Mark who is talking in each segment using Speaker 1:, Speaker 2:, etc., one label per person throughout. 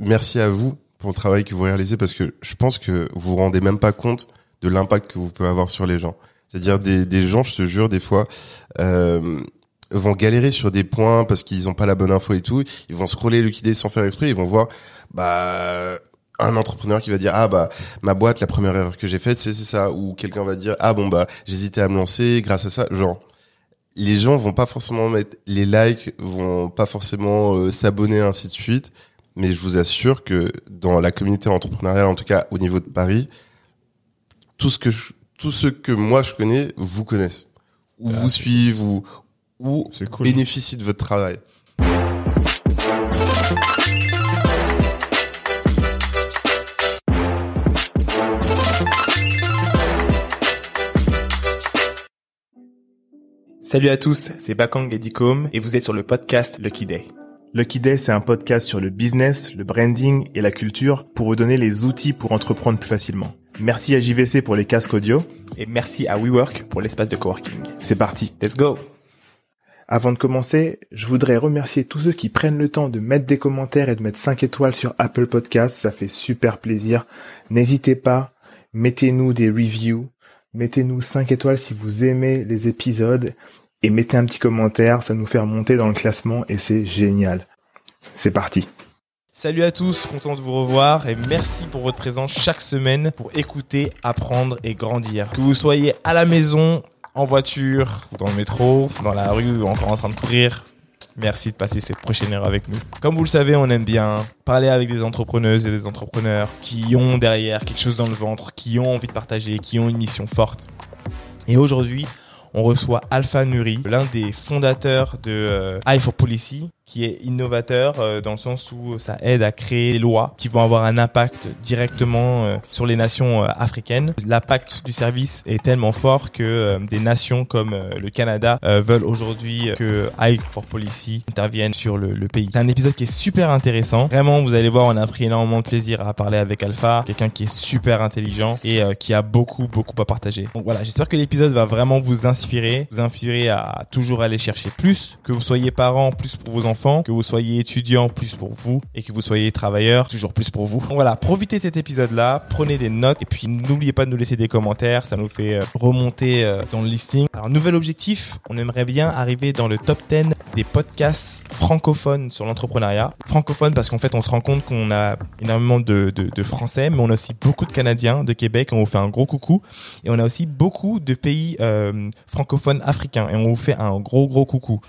Speaker 1: merci à vous pour le travail que vous réalisez parce que je pense que vous vous rendez même pas compte de l'impact que vous pouvez avoir sur les gens. C'est-à-dire des, gens, je te jure, des fois, euh, vont galérer sur des points parce qu'ils ont pas la bonne info et tout. Ils vont scroller liquider sans faire exprès. Ils vont voir, bah, un entrepreneur qui va dire ah bah ma boîte la première erreur que j'ai faite c'est c'est ça ou quelqu'un va dire ah bon bah j'hésitais à me lancer grâce à ça genre les gens vont pas forcément mettre les likes vont pas forcément euh, s'abonner ainsi de suite mais je vous assure que dans la communauté entrepreneuriale en tout cas au niveau de Paris tout ce que je, tout ce que moi je connais vous connaissent ou
Speaker 2: Ah,
Speaker 1: vous
Speaker 2: c'est
Speaker 1: suivent ou ou
Speaker 2: cool.
Speaker 1: bénéficient de votre travail
Speaker 3: Salut à tous, c'est Bakang et Dicom et vous êtes sur le podcast Lucky Day. Lucky Day, c'est un podcast sur le business, le branding et la culture pour vous donner les outils pour entreprendre plus facilement. Merci à JVC pour les casques audio et merci à WeWork pour l'espace de coworking. C'est parti, let's go Avant de commencer, je voudrais remercier tous ceux qui prennent le temps de mettre des commentaires et de mettre 5 étoiles sur Apple Podcasts, ça fait super plaisir. N'hésitez pas, mettez-nous des reviews, mettez-nous 5 étoiles si vous aimez les épisodes et mettez un petit commentaire, ça nous fait remonter dans le classement et c'est génial. C'est parti. Salut à tous, content de vous revoir et merci pour votre présence chaque semaine pour écouter, apprendre et grandir. Que vous soyez à la maison, en voiture, dans le métro, dans la rue ou encore en train de courir, merci de passer cette prochaine heure avec nous. Comme vous le savez, on aime bien parler avec des entrepreneuses et des entrepreneurs qui ont derrière quelque chose dans le ventre, qui ont envie de partager, qui ont une mission forte. Et aujourd'hui, on reçoit Alpha Nuri, l'un des fondateurs de euh, Eye for Policy, qui est innovateur euh, dans le sens où ça aide à créer des lois qui vont avoir un impact directement euh, sur les nations euh, africaines. L'impact du service est tellement fort que euh, des nations comme euh, le Canada euh, veulent aujourd'hui que Eye for Policy intervienne sur le, le pays. C'est un épisode qui est super intéressant. Vraiment, vous allez voir, on a pris énormément de plaisir à parler avec Alpha, quelqu'un qui est super intelligent et qui a beaucoup, beaucoup à partager. Donc voilà, j'espère que l'épisode va vraiment vous inspirer, vous inspirer à toujours aller chercher plus, que vous soyez parents, plus pour vos enfants, que vous soyez étudiants, plus pour vous, et que vous soyez travailleurs, toujours plus pour vous. Donc voilà, profitez de cet épisode-là, prenez des notes, et puis n'oubliez pas de nous laisser des commentaires, ça nous fait euh, remonter euh, dans le listing. Alors, nouvel objectif, on aimerait bien arriver dans le top 10 des podcasts francophones sur l'entrepreneuriat. Francophones parce qu'en fait, on se rend compte qu'on a énormément de Français, mais on a aussi beaucoup de Canadiens de Québec, on vous fait un gros coucou. Et on a aussi beaucoup de pays euh, francophones africains, et on vous fait un gros, gros coucou.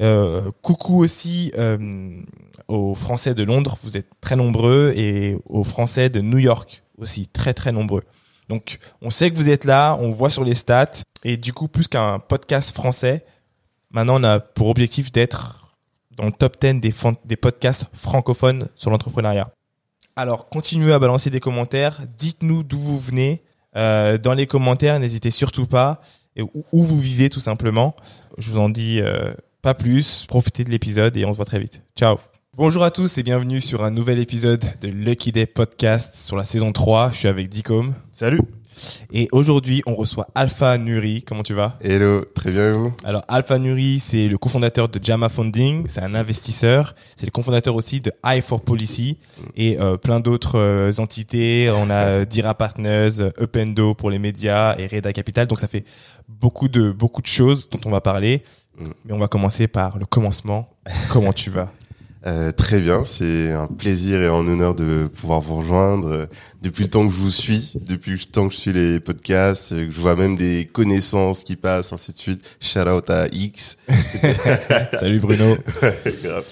Speaker 3: Euh, coucou aussi euh, aux Français de Londres, vous êtes très nombreux, et aux Français de New York aussi, très très nombreux. Donc on sait que vous êtes là, on voit sur les stats, et du coup plus qu'un podcast français, maintenant on a pour objectif d'être dans le top 10 des, podcasts francophones sur l'entrepreneuriat. Alors continuez à balancer des commentaires, dites-nous d'où vous venez, euh, dans les commentaires, n'hésitez surtout pas, et où, vous vivez tout simplement. Je vous en dis pas plus, profitez de l'épisode et on se voit très vite. Ciao Bonjour à tous et bienvenue sur un nouvel épisode de Lucky Day Podcast sur la saison 3. Je suis avec Dicom.
Speaker 1: salut
Speaker 3: Et aujourd'hui, on reçoit Alpha Nuri. Comment tu vas?
Speaker 1: Hello très bien et vous?
Speaker 3: Alors, Alpha Nuri, c'est le cofondateur de Jama Funding. C'est un investisseur. C'est le cofondateur aussi de Eye for Policy et euh, plein d'autres euh, entités. On a euh, Dira Partners, euh, Upendo pour les médias et Reda Capital. Donc, ça fait beaucoup de, beaucoup de choses dont on va parler.
Speaker 1: Mm.
Speaker 3: Mais on va commencer par le commencement. Comment tu vas?
Speaker 1: Euh, très bien, c'est un plaisir et un honneur de pouvoir vous rejoindre. Depuis le temps que je vous suis, depuis le temps que je suis les podcasts, euh, que je vois même des connaissances qui passent, ainsi de suite. Shout out à X.
Speaker 3: Salut Bruno.
Speaker 1: Grave.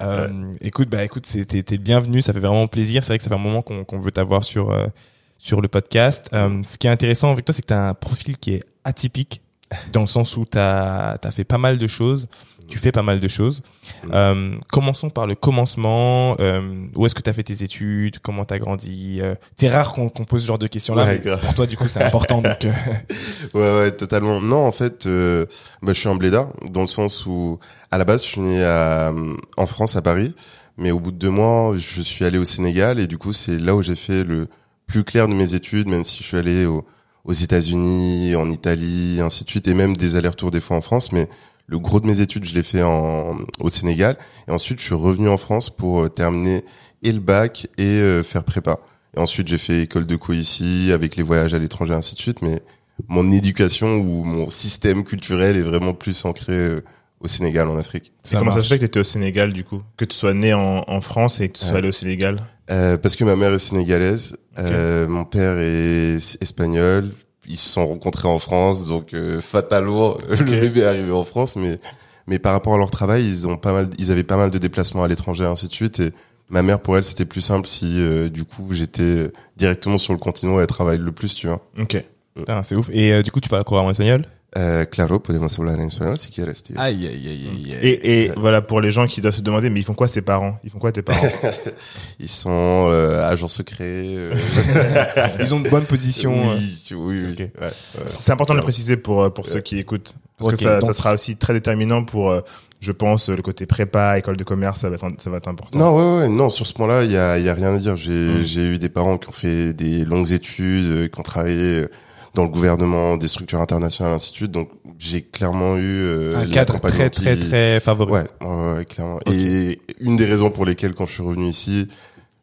Speaker 3: Euh, écoute, bah écoute, t'es le bienvenu. Ça fait vraiment plaisir. C'est vrai que ça fait un moment qu'on veut t'avoir sur euh, sur le podcast. Ce qui est intéressant avec toi, c'est que t'as un profil qui est atypique dans le sens où t'as as fait pas mal de choses. Tu fais pas mal de choses. Euh, commençons par le commencement. Euh, où est-ce que tu as fait tes études? Comment tu as grandi? Euh, C'est rare qu'on qu'on pose ce genre de questions-là.
Speaker 1: Ouais,
Speaker 3: pour toi, du coup, c'est important. donc, euh,
Speaker 1: Ouais, ouais, totalement. Non, en fait, euh, bah, je suis un blédard, dans le sens où, à la base, je suis né à, en France, à Paris, mais au bout de deux mois, je suis allé au Sénégal, et du coup, c'est là où j'ai fait le plus clair de mes études, même si je suis allé au- aux États-Unis, en Italie, ainsi de suite, et même des allers-retours des fois en France, mais le gros de mes études, je l'ai fait en, au Sénégal. Et ensuite, je suis revenu en France pour euh, terminer et le bac et euh, faire prépa. Et ensuite, j'ai fait école de co ici, avec les voyages à l'étranger, ainsi de suite. Mais mon éducation ou mon système culturel est vraiment plus ancré euh, au Sénégal, en Afrique.
Speaker 2: C'est comment ça se fait que tu étais au Sénégal, du coup? Que tu sois né en, en France et que tu sois allé au Sénégal?
Speaker 1: euh, Parce que ma mère est sénégalaise, euh, mon père est espagnol. Ils se sont rencontrés en France, donc euh, fatalement, le bébé est arrivé en France. Mais, mais par rapport à leur travail, ils ont pas mal, ils avaient pas mal de déplacements à l'étranger, ainsi de suite. Et ma mère, pour elle, c'était plus simple si, euh, du coup, j'étais directement sur le continent et elle travaille le plus, tu vois.
Speaker 2: Ok.
Speaker 3: Putain, c'est ouf. Et euh, du coup, tu parles couramment espagnol?
Speaker 1: Euh, claro, podemos hablar en español si quieres, tío.
Speaker 3: Aïe, aïe, aïe, aïe.
Speaker 2: Et, et voilà, pour les gens qui doivent se demander, mais ils font quoi ces parents? Ils font quoi tes parents?
Speaker 1: Ils sont euh, agents secrets. euh,
Speaker 3: Ils ont de bonnes positions. euh.
Speaker 1: oui, tu- oui, oui.
Speaker 3: Ok.
Speaker 1: Ouais, ouais.
Speaker 2: C'est important de le préciser pour, euh, pour ceux qui écoutent. Parce que ça,
Speaker 3: donc-
Speaker 2: ça sera aussi très déterminant pour, euh, je pense, le côté prépa, école de commerce, ça va être, ça va être important.
Speaker 1: Non, ouais, ouais, non, sur ce point-là, il y a, il y a rien à dire. J'ai,
Speaker 2: Mm.
Speaker 1: j'ai eu des parents qui ont fait des longues études, euh, qui ont travaillé euh, dans le gouvernement, des structures internationales, ainsi de suite. Donc, j'ai clairement eu euh,
Speaker 3: Un cadre très,
Speaker 1: qui-
Speaker 3: très, très favorable.
Speaker 1: Ouais, ouais, ouais, clairement. Et une des raisons pour lesquelles, quand je suis revenu ici,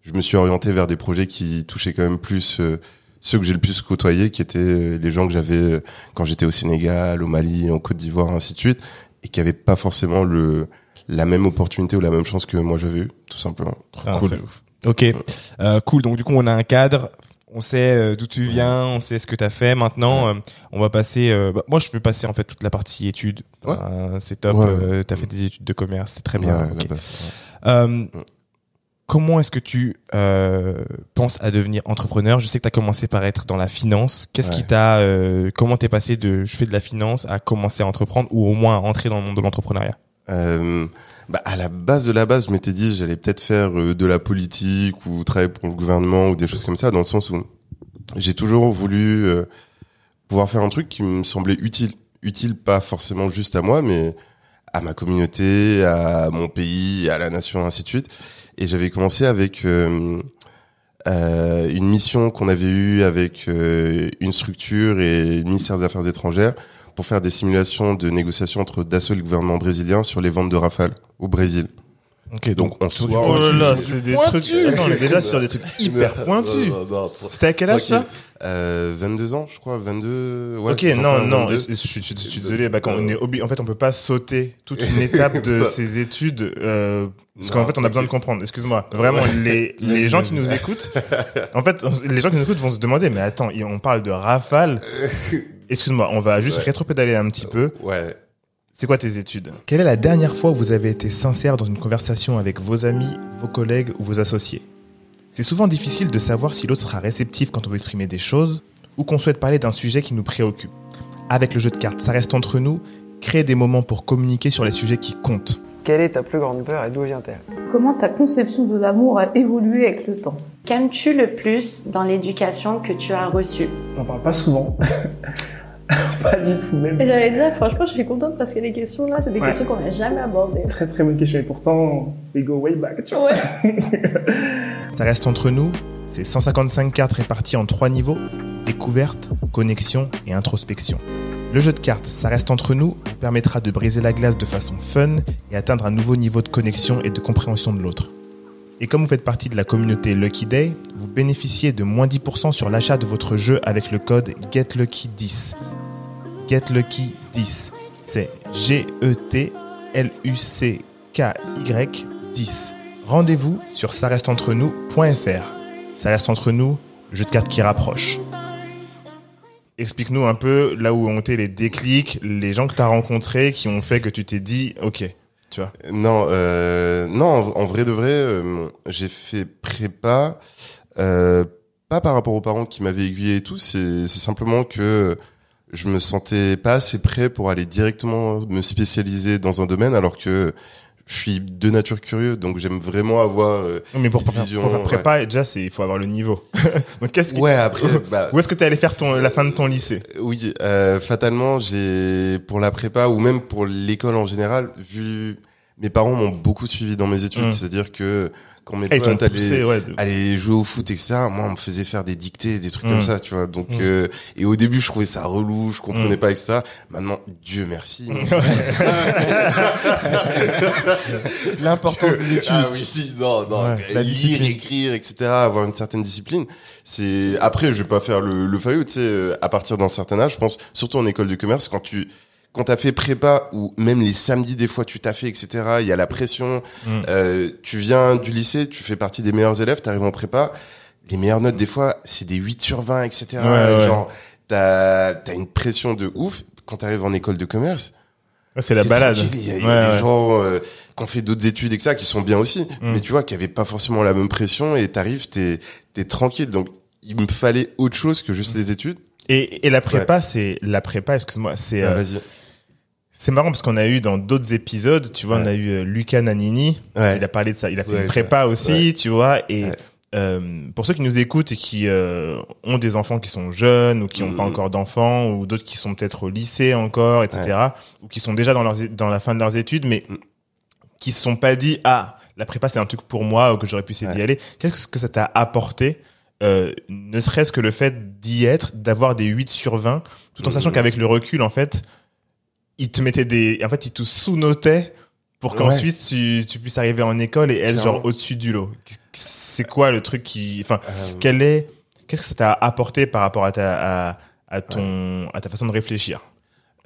Speaker 1: je me suis orienté vers des projets qui touchaient quand même plus euh, ceux que j'ai le plus côtoyés, qui étaient euh, les gens que j'avais euh, quand j'étais au Sénégal, au Mali, en Côte d'Ivoire, ainsi de suite, et qui avaient pas forcément le la même opportunité ou la même chance que moi j'avais eu, tout simplement.
Speaker 3: Ah,
Speaker 2: cool.
Speaker 3: c'est ouf. Ok, euh, cool. Donc du coup, on a un cadre. On sait euh, d'où tu viens, on sait ce que tu as fait. Maintenant, euh, on va passer. euh, bah, moi, je veux passer en fait toute la partie études.
Speaker 1: Ouais.
Speaker 3: C'est top.
Speaker 1: Ouais.
Speaker 3: Euh, t'as fait des études de commerce, c'est très bien. Euh, comment est-ce que tu euh, penses à devenir entrepreneur? Je sais que tu as commencé par être dans la finance. Qu'est-ce qui t'a euh, comment t'es passé de je fais de la finance à commencer à entreprendre ou au moins à entrer dans le monde de l'entrepreneuriat?
Speaker 1: Bah, à la base de la base, je m'étais dit j'allais peut-être faire euh, de la politique ou travailler pour le gouvernement ou des choses comme ça, dans le sens où j'ai toujours voulu euh, pouvoir faire un truc qui me semblait utile. Utile pas forcément juste à moi, mais à ma communauté, à mon pays, à la nation, ainsi de suite. Et j'avais commencé avec euh, une mission qu'on avait eue avec une structure et le ministère des Affaires étrangères pour faire des simulations de négociations entre Dassault et le gouvernement brésilien sur les ventes de Rafale au Brésil.
Speaker 3: Ok,
Speaker 1: Donc,
Speaker 3: sur
Speaker 1: soi,
Speaker 3: du
Speaker 2: Oh là c'est des
Speaker 3: Pointu.
Speaker 2: trucs. Attends, on est déjà sur des trucs hyper pointus. C'était à quel âge ça
Speaker 1: tranquille. euh, 22 ans, je crois, 22. Ouais,
Speaker 2: Ok, non, non,
Speaker 1: 22.
Speaker 2: je, je suis- je suis désolé, bah, quand on est obli- en fait, on peut pas sauter toute une étape de ces études, euh, parce qu'en fait, on a besoin de comprendre. Excuse-moi, vraiment, les, les gens qui nous écoutent, en fait, les gens qui nous écoutent vont se demander, mais attends, on parle de rafale. Excuse-moi, on va juste
Speaker 1: Ouais.
Speaker 2: rétropédaler un petit peu.
Speaker 1: Ouais.
Speaker 2: C'est quoi tes études? Quelle est la dernière fois où vous avez été sincère dans une conversation avec vos amis, vos collègues ou vos associés? C'est souvent difficile de savoir si l'autre sera réceptif quand on veut exprimer des choses ou qu'on souhaite parler d'un sujet qui nous préoccupe. Avec le jeu de cartes, ça reste entre nous, créer des moments pour communiquer sur les sujets qui comptent.
Speaker 4: Quelle est ta plus grande peur et d'où vient-elle?
Speaker 5: Comment ta conception de l'amour a évolué avec le temps?
Speaker 6: Qu'aimes-tu le plus dans l'éducation que tu as reçue?
Speaker 4: J'en parle pas souvent. pas du tout même.
Speaker 5: J'allais dire, franchement, je suis contente parce que les questions là, c'est des
Speaker 4: Ouais.
Speaker 5: questions qu'on n'a jamais abordées.
Speaker 4: Très très bonne question et pourtant, we go way back, tu vois.
Speaker 5: Ouais.
Speaker 2: Ça reste entre nous, c'est 155 cartes réparties en trois niveaux, découverte, connexion et introspection. Le jeu de cartes, ça reste entre nous, vous permettra de briser la glace de façon fun et atteindre un nouveau niveau de connexion et de compréhension de l'autre. Et comme vous faites partie de la communauté Lucky Day, vous bénéficiez de moins 10% sur l'achat de votre jeu avec le code GetLucky10. GetLucky10, c'est E G-E-T-L-U-C-K-Y 10. Rendez-vous sur ça reste entre nous.fr. Ça reste entre nous, jeu de cartes qui rapproche. Explique-nous un peu là où ont été les déclics, les gens que tu as rencontrés qui ont fait que tu t'es dit, ok, tu vois.
Speaker 1: Non, euh, non, en, vrai de vrai, euh, j'ai fait prépa, euh, pas par rapport aux parents qui m'avaient aiguillé et tout, c'est c'est simplement que je me sentais pas assez prêt pour aller directement me spécialiser dans un domaine, alors que je suis de nature curieux, donc j'aime vraiment avoir. euh,
Speaker 2: Mais pour, faire,
Speaker 1: vision,
Speaker 2: pour faire prépa, déjà, c'est, il faut avoir le niveau. Donc, qu'est-ce
Speaker 1: Ouais, après, bah,
Speaker 2: où est-ce que tu es allé faire ton, la fin de ton lycée?
Speaker 1: Oui, euh, fatalement, j'ai pour la prépa ou même pour l'école en général, vu mes parents m'ont beaucoup suivi dans mes études,
Speaker 2: Mm.
Speaker 1: c'est-à-dire que quand mes potes
Speaker 2: poussé,
Speaker 1: allaient,
Speaker 2: ouais. de-
Speaker 1: allaient jouer au foot, etc. Moi, on me faisait faire des dictées, des trucs
Speaker 2: Mm.
Speaker 1: comme ça, tu vois. Donc,
Speaker 3: Mm.
Speaker 1: euh, et au début, je trouvais ça relou, je comprenais
Speaker 2: Mm.
Speaker 1: pas avec ça. Maintenant, Dieu merci.
Speaker 3: L'importance des études.
Speaker 1: Ah oui, si, non, non.
Speaker 3: Ouais,
Speaker 1: lire, écrire, etc. Avoir une certaine discipline. C'est après, je vais pas faire le, le faillot, tu sais. euh, À partir d'un certain âge, je pense, surtout en école de commerce, quand tu quand t'as fait prépa ou même les samedis des fois tu t'as fait etc il y a la pression
Speaker 2: Mm.
Speaker 1: euh, tu viens du lycée tu fais partie des meilleurs élèves t'arrives en prépa les meilleures notes des fois c'est des 8 sur 20 etc
Speaker 2: Ouais, ouais.
Speaker 1: genre t'as t'as une pression de ouf quand t'arrives en école de commerce
Speaker 2: Ouais, c'est la balade.
Speaker 1: Il y a, y des gens euh, qui ont fait d'autres études et que ça, qui sont bien aussi,
Speaker 2: Mm.
Speaker 1: mais tu vois, qui avaient pas forcément la même pression et t'arrives, t'es t'es tranquille. Donc, il me fallait autre chose que
Speaker 2: Mm.
Speaker 1: juste les études.
Speaker 2: Et, et la prépa, c'est la prépa. Excuse-moi, c'est
Speaker 1: Ah,
Speaker 2: euh. C'est marrant parce qu'on a eu dans d'autres épisodes, tu vois, on a eu euh, Lucas Nanini.
Speaker 1: Ouais.
Speaker 2: Il a parlé de ça. Il a fait
Speaker 1: Ouais,
Speaker 2: une prépa aussi, tu vois. Et euh, pour ceux qui nous écoutent et qui euh, ont des enfants qui sont jeunes ou qui n'ont pas
Speaker 1: Mhm.
Speaker 2: encore d'enfants ou d'autres qui sont peut-être au lycée encore, etc. Ou qui sont déjà dans leurs dans la fin de leurs études, mais
Speaker 1: Mhm.
Speaker 2: qui se sont pas dit ah la prépa c'est un truc pour moi ou que j'aurais pu essayer d'y aller. Qu'est-ce que ça t'a apporté? Euh, ne serait-ce que le fait d'y être, d'avoir des 8 sur 20, tout en
Speaker 1: Mhm.
Speaker 2: sachant qu'avec le recul, en fait, il te mettait des, en fait, il te sous-notait pour qu'ensuite tu, tu puisses arriver en école et être
Speaker 1: Clairement.
Speaker 2: genre au-dessus du lot. C'est quoi le truc qui, enfin,
Speaker 1: Euh,
Speaker 2: quel est, qu'est-ce que ça t'a apporté par rapport à ta, à, à ton, à ta façon de réfléchir?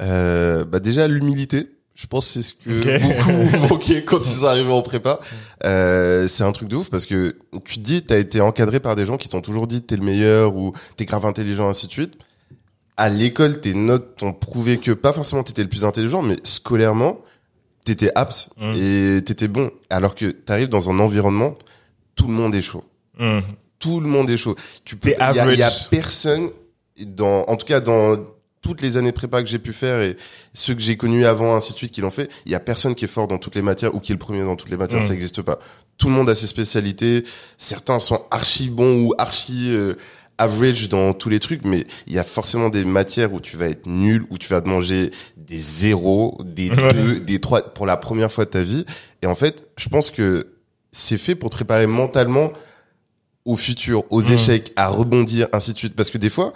Speaker 1: euh, bah déjà l'humilité. Je pense que c'est ce que
Speaker 2: Ok.
Speaker 1: beaucoup manquaient quand ils sont arrivés en prépa. Euh, c'est un truc de ouf parce que tu te dis, t'as été encadré par des gens qui t'ont toujours dit t'es le meilleur ou t'es grave intelligent, ainsi de suite. À l'école, tes notes t'ont prouvé que pas forcément t'étais le plus intelligent, mais scolairement, t'étais apte
Speaker 2: Mm.
Speaker 1: et t'étais bon. Alors que t'arrives dans un environnement, tout le monde est chaud.
Speaker 2: Hum.
Speaker 1: Tout le monde est chaud. Tu peux, il y a, y personne dans, en tout cas dans toutes les années prépa que j'ai pu faire et ceux que j'ai connus avant, ainsi de suite, qui l'ont fait, il y a personne qui est fort dans toutes les matières ou qui est le premier dans toutes les matières.
Speaker 2: Mm.
Speaker 1: Ça n'existe pas. Tout le monde a ses spécialités. Certains sont archi bons ou archi euh, average dans tous les trucs, mais il y a forcément des matières où tu vas être nul, où tu vas te manger des zéros, des
Speaker 2: Ouais.
Speaker 1: deux, des trois pour la première fois de ta vie. Et en fait, je pense que c'est fait pour te préparer mentalement au futur, aux échecs, à rebondir, ainsi de suite. Parce que des fois,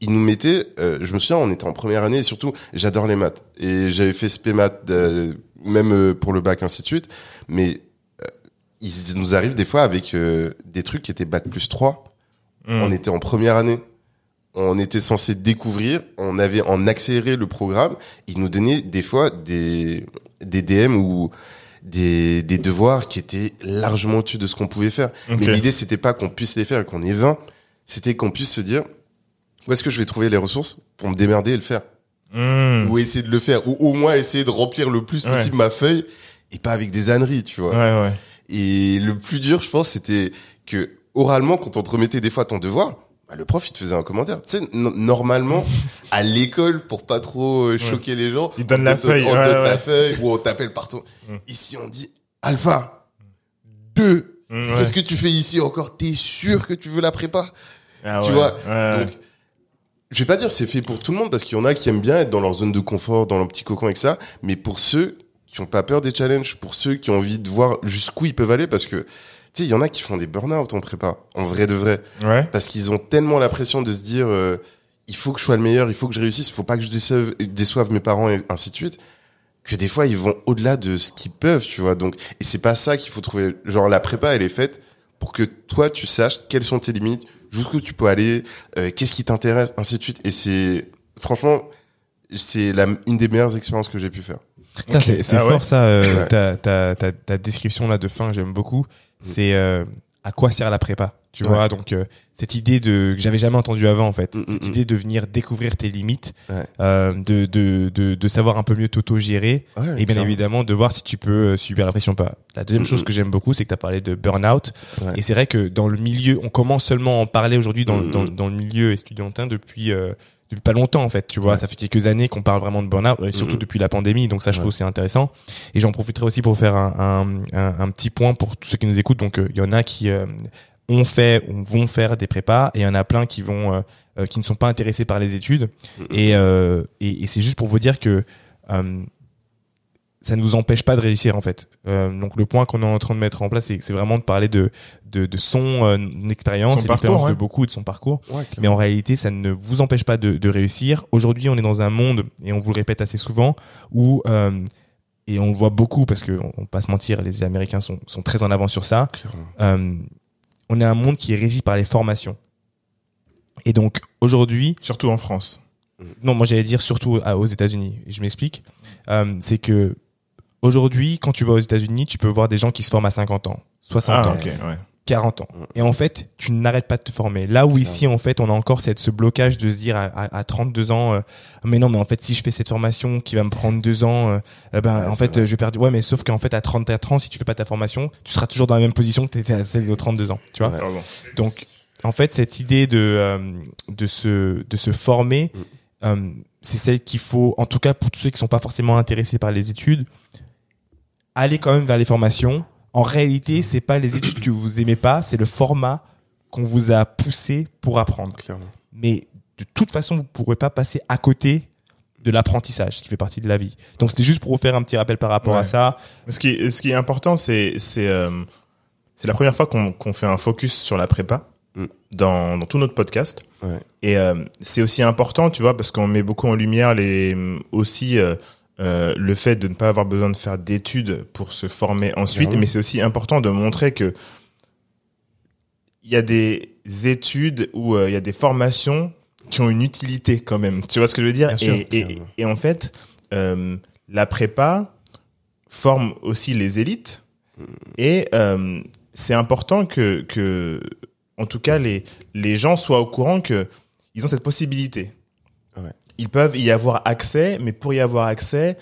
Speaker 1: ils nous mettaient, euh, je me souviens, on était en première année et surtout, j'adore les maths. Et j'avais fait spé maths, euh, même euh, pour le bac, ainsi de suite. Mais ils nous arrivent des fois avec des trucs qui étaient bac plus 3. On était en première année. On était censé découvrir, on avait en accéléré le programme. Ils nous donnaient des fois des, des DM ou des, des devoirs qui étaient largement au-dessus de ce qu'on pouvait faire. Mais l'idée, c'était pas qu'on puisse les faire et qu'on ait 20. C'était qu'on puisse se dire, où est-ce que je vais trouver les ressources pour me démerder et le faire?
Speaker 2: Hum.
Speaker 1: Ou essayer de le faire. Ou au moins essayer de remplir le plus
Speaker 2: Ouais.
Speaker 1: possible ma feuille et pas avec des âneries, tu vois.
Speaker 2: Ouais, ouais.
Speaker 1: Et le plus dur, je pense, c'était que oralement, quand on te remettait des fois ton devoir, bah, le prof, il te faisait un commentaire. Tu sais, no- normalement, à l'école, pour pas trop euh, choquer les gens,
Speaker 2: Il donne
Speaker 1: on
Speaker 2: la
Speaker 1: te
Speaker 2: feuille,
Speaker 1: on
Speaker 2: ouais,
Speaker 1: donne
Speaker 2: ouais.
Speaker 1: la feuille, ou on t'appelle par ton...
Speaker 2: Mm.
Speaker 1: Ici, on dit, Alpha, 2.
Speaker 2: Hum, ouais.
Speaker 1: Qu'est-ce que tu fais ici encore? T'es sûr que tu veux la prépa?
Speaker 2: Ah
Speaker 1: Tu vois? Donc, je vais pas dire c'est fait pour tout le monde parce qu'il y en a qui aiment bien être dans leur zone de confort, dans leur petit cocon avec ça. Mais pour ceux qui ont pas peur des challenges, pour ceux qui ont envie de voir jusqu'où ils peuvent aller, parce que tu sais, il y en a qui font des burn-out en prépa, en vrai de vrai,
Speaker 2: ouais.
Speaker 1: parce qu'ils ont tellement la pression de se dire euh, il faut que je sois le meilleur, il faut que je réussisse, il faut pas que je déçoive, déçoive mes parents et ainsi de suite. Que des fois ils vont au-delà de ce qu'ils peuvent, tu vois. Donc et c'est pas ça qu'il faut trouver. Genre la prépa, elle est faite pour que toi tu saches quelles sont tes limites, jusqu'où tu peux aller, euh, qu'est-ce qui t'intéresse, ainsi de suite. Et c'est franchement, c'est la une des meilleures expériences que j'ai pu faire.
Speaker 3: C'est
Speaker 2: Ah ouais.
Speaker 3: fort ça, euh,
Speaker 1: Ouais.
Speaker 3: ta, ta, ta, ta description là de fin, j'aime beaucoup. C'est euh, à quoi sert la prépa, tu
Speaker 1: Ouais.
Speaker 3: vois Donc euh, cette idée de que j'avais jamais entendu avant en fait,
Speaker 1: Mm, mm,
Speaker 3: cette
Speaker 1: mm.
Speaker 3: idée de venir découvrir tes limites,
Speaker 1: Ouais.
Speaker 3: euh, de, de, de, de savoir un peu mieux t'auto-gérer
Speaker 1: Ouais,
Speaker 3: et bien évidemment de voir si tu peux euh, subir la pression ou pas. La deuxième
Speaker 1: Mm,
Speaker 3: chose
Speaker 1: mm.
Speaker 3: que j'aime beaucoup, c'est que tu as parlé de burn-out. Et c'est vrai que dans le milieu, on commence seulement à en parler aujourd'hui dans,
Speaker 1: Mm,
Speaker 3: dans,
Speaker 1: mm.
Speaker 3: dans le milieu estudiantin depuis, euh, depuis pas longtemps en fait. Tu vois,
Speaker 1: Ouais.
Speaker 3: ça fait quelques années qu'on parle vraiment de burn-out, et surtout
Speaker 1: Mm.
Speaker 3: depuis la pandémie. Donc ça, je
Speaker 1: Ouais.
Speaker 3: trouve c'est intéressant. Et j'en profiterai aussi pour faire un, un, un, un petit point pour tous ceux qui nous écoutent. Donc euh, il y en a qui euh, ont fait ou vont faire des prépas, et il y en a plein qui vont euh, euh, qui ne sont pas intéressés par les études.
Speaker 1: Mm,
Speaker 3: Et, euh, et, et c'est juste pour vous dire que euh, ça ne vous empêche pas de réussir en fait. Euh, donc le point qu'on est en train de mettre en place, c'est vraiment de parler de de, de son euh, expérience, l'expérience
Speaker 2: ouais.
Speaker 3: de beaucoup de son parcours.
Speaker 1: Ouais,
Speaker 3: Mais en réalité, ça ne vous empêche pas de, de réussir. Aujourd'hui, on est dans un monde, et on vous le répète assez souvent, où, euh, et on le voit beaucoup, parce que on, on va pas se mentir, les Américains sont, sont très en avant sur ça, on est un monde qui est régi par les formations. Et donc, aujourd'hui,
Speaker 2: Surtout en France.
Speaker 3: non, moi j'allais dire surtout aux États-Unis. Je m'explique. Euh, c'est que aujourd'hui, quand tu vas aux États-Unis, tu peux voir des gens qui se forment à 50 ans, 60
Speaker 2: Ah,
Speaker 3: ans,
Speaker 2: ok, ouais.
Speaker 3: 40 ans. Et en fait, tu n'arrêtes pas de te former. Là où ici, en fait, on a encore cette, ce blocage de se dire à, à, à 32 ans, euh, mais non, mais en fait, si je fais cette formation qui va me prendre deux ans, euh, eh ben,
Speaker 1: Ouais,
Speaker 3: en fait,
Speaker 1: vrai.
Speaker 3: euh, je vais perdre. Ouais, mais sauf qu'en fait, à 34 ans, si tu fais pas ta formation, tu seras toujours dans la même position que tu étais à celle de 32 ans. Tu vois?
Speaker 1: Ouais.
Speaker 3: Donc, en fait, cette idée de euh, de se de se former,
Speaker 1: Mm.
Speaker 3: euh, c'est celle qu'il faut, en tout cas pour tous ceux qui sont pas forcément intéressés par les études, aller quand même vers les formations. En réalité, c'est pas les études que vous aimez pas, c'est le format qu'on vous a poussé pour apprendre.
Speaker 1: Clairement.
Speaker 3: Mais de toute façon, vous pourrez pas passer à côté de l'apprentissage, qui fait partie de la vie. Donc, c'était juste pour vous faire un petit rappel par rapport
Speaker 2: Ouais.
Speaker 3: à ça.
Speaker 2: Ce qui est, ce qui est important, c'est c'est euh, c'est la première fois qu'on qu'on fait un focus sur la prépa
Speaker 1: Mm.
Speaker 2: dans dans tout notre podcast.
Speaker 1: Ouais.
Speaker 2: Et euh, c'est aussi important, tu vois, parce qu'on met beaucoup en lumière les aussi euh, euh, le fait de ne pas avoir besoin de faire d'études pour se former ensuite,
Speaker 1: Clairement.
Speaker 2: mais c'est aussi important de montrer que il y a des études ou euh, il y a des formations qui ont une utilité quand même. Tu vois ce que je veux dire?
Speaker 3: Sûr,
Speaker 2: et, et, et en fait, euh, la prépa forme aussi les élites et euh, c'est important que, que, en tout cas, les, les gens soient au courant que ils ont cette possibilité. Ils peuvent y avoir accès, mais pour y avoir accès,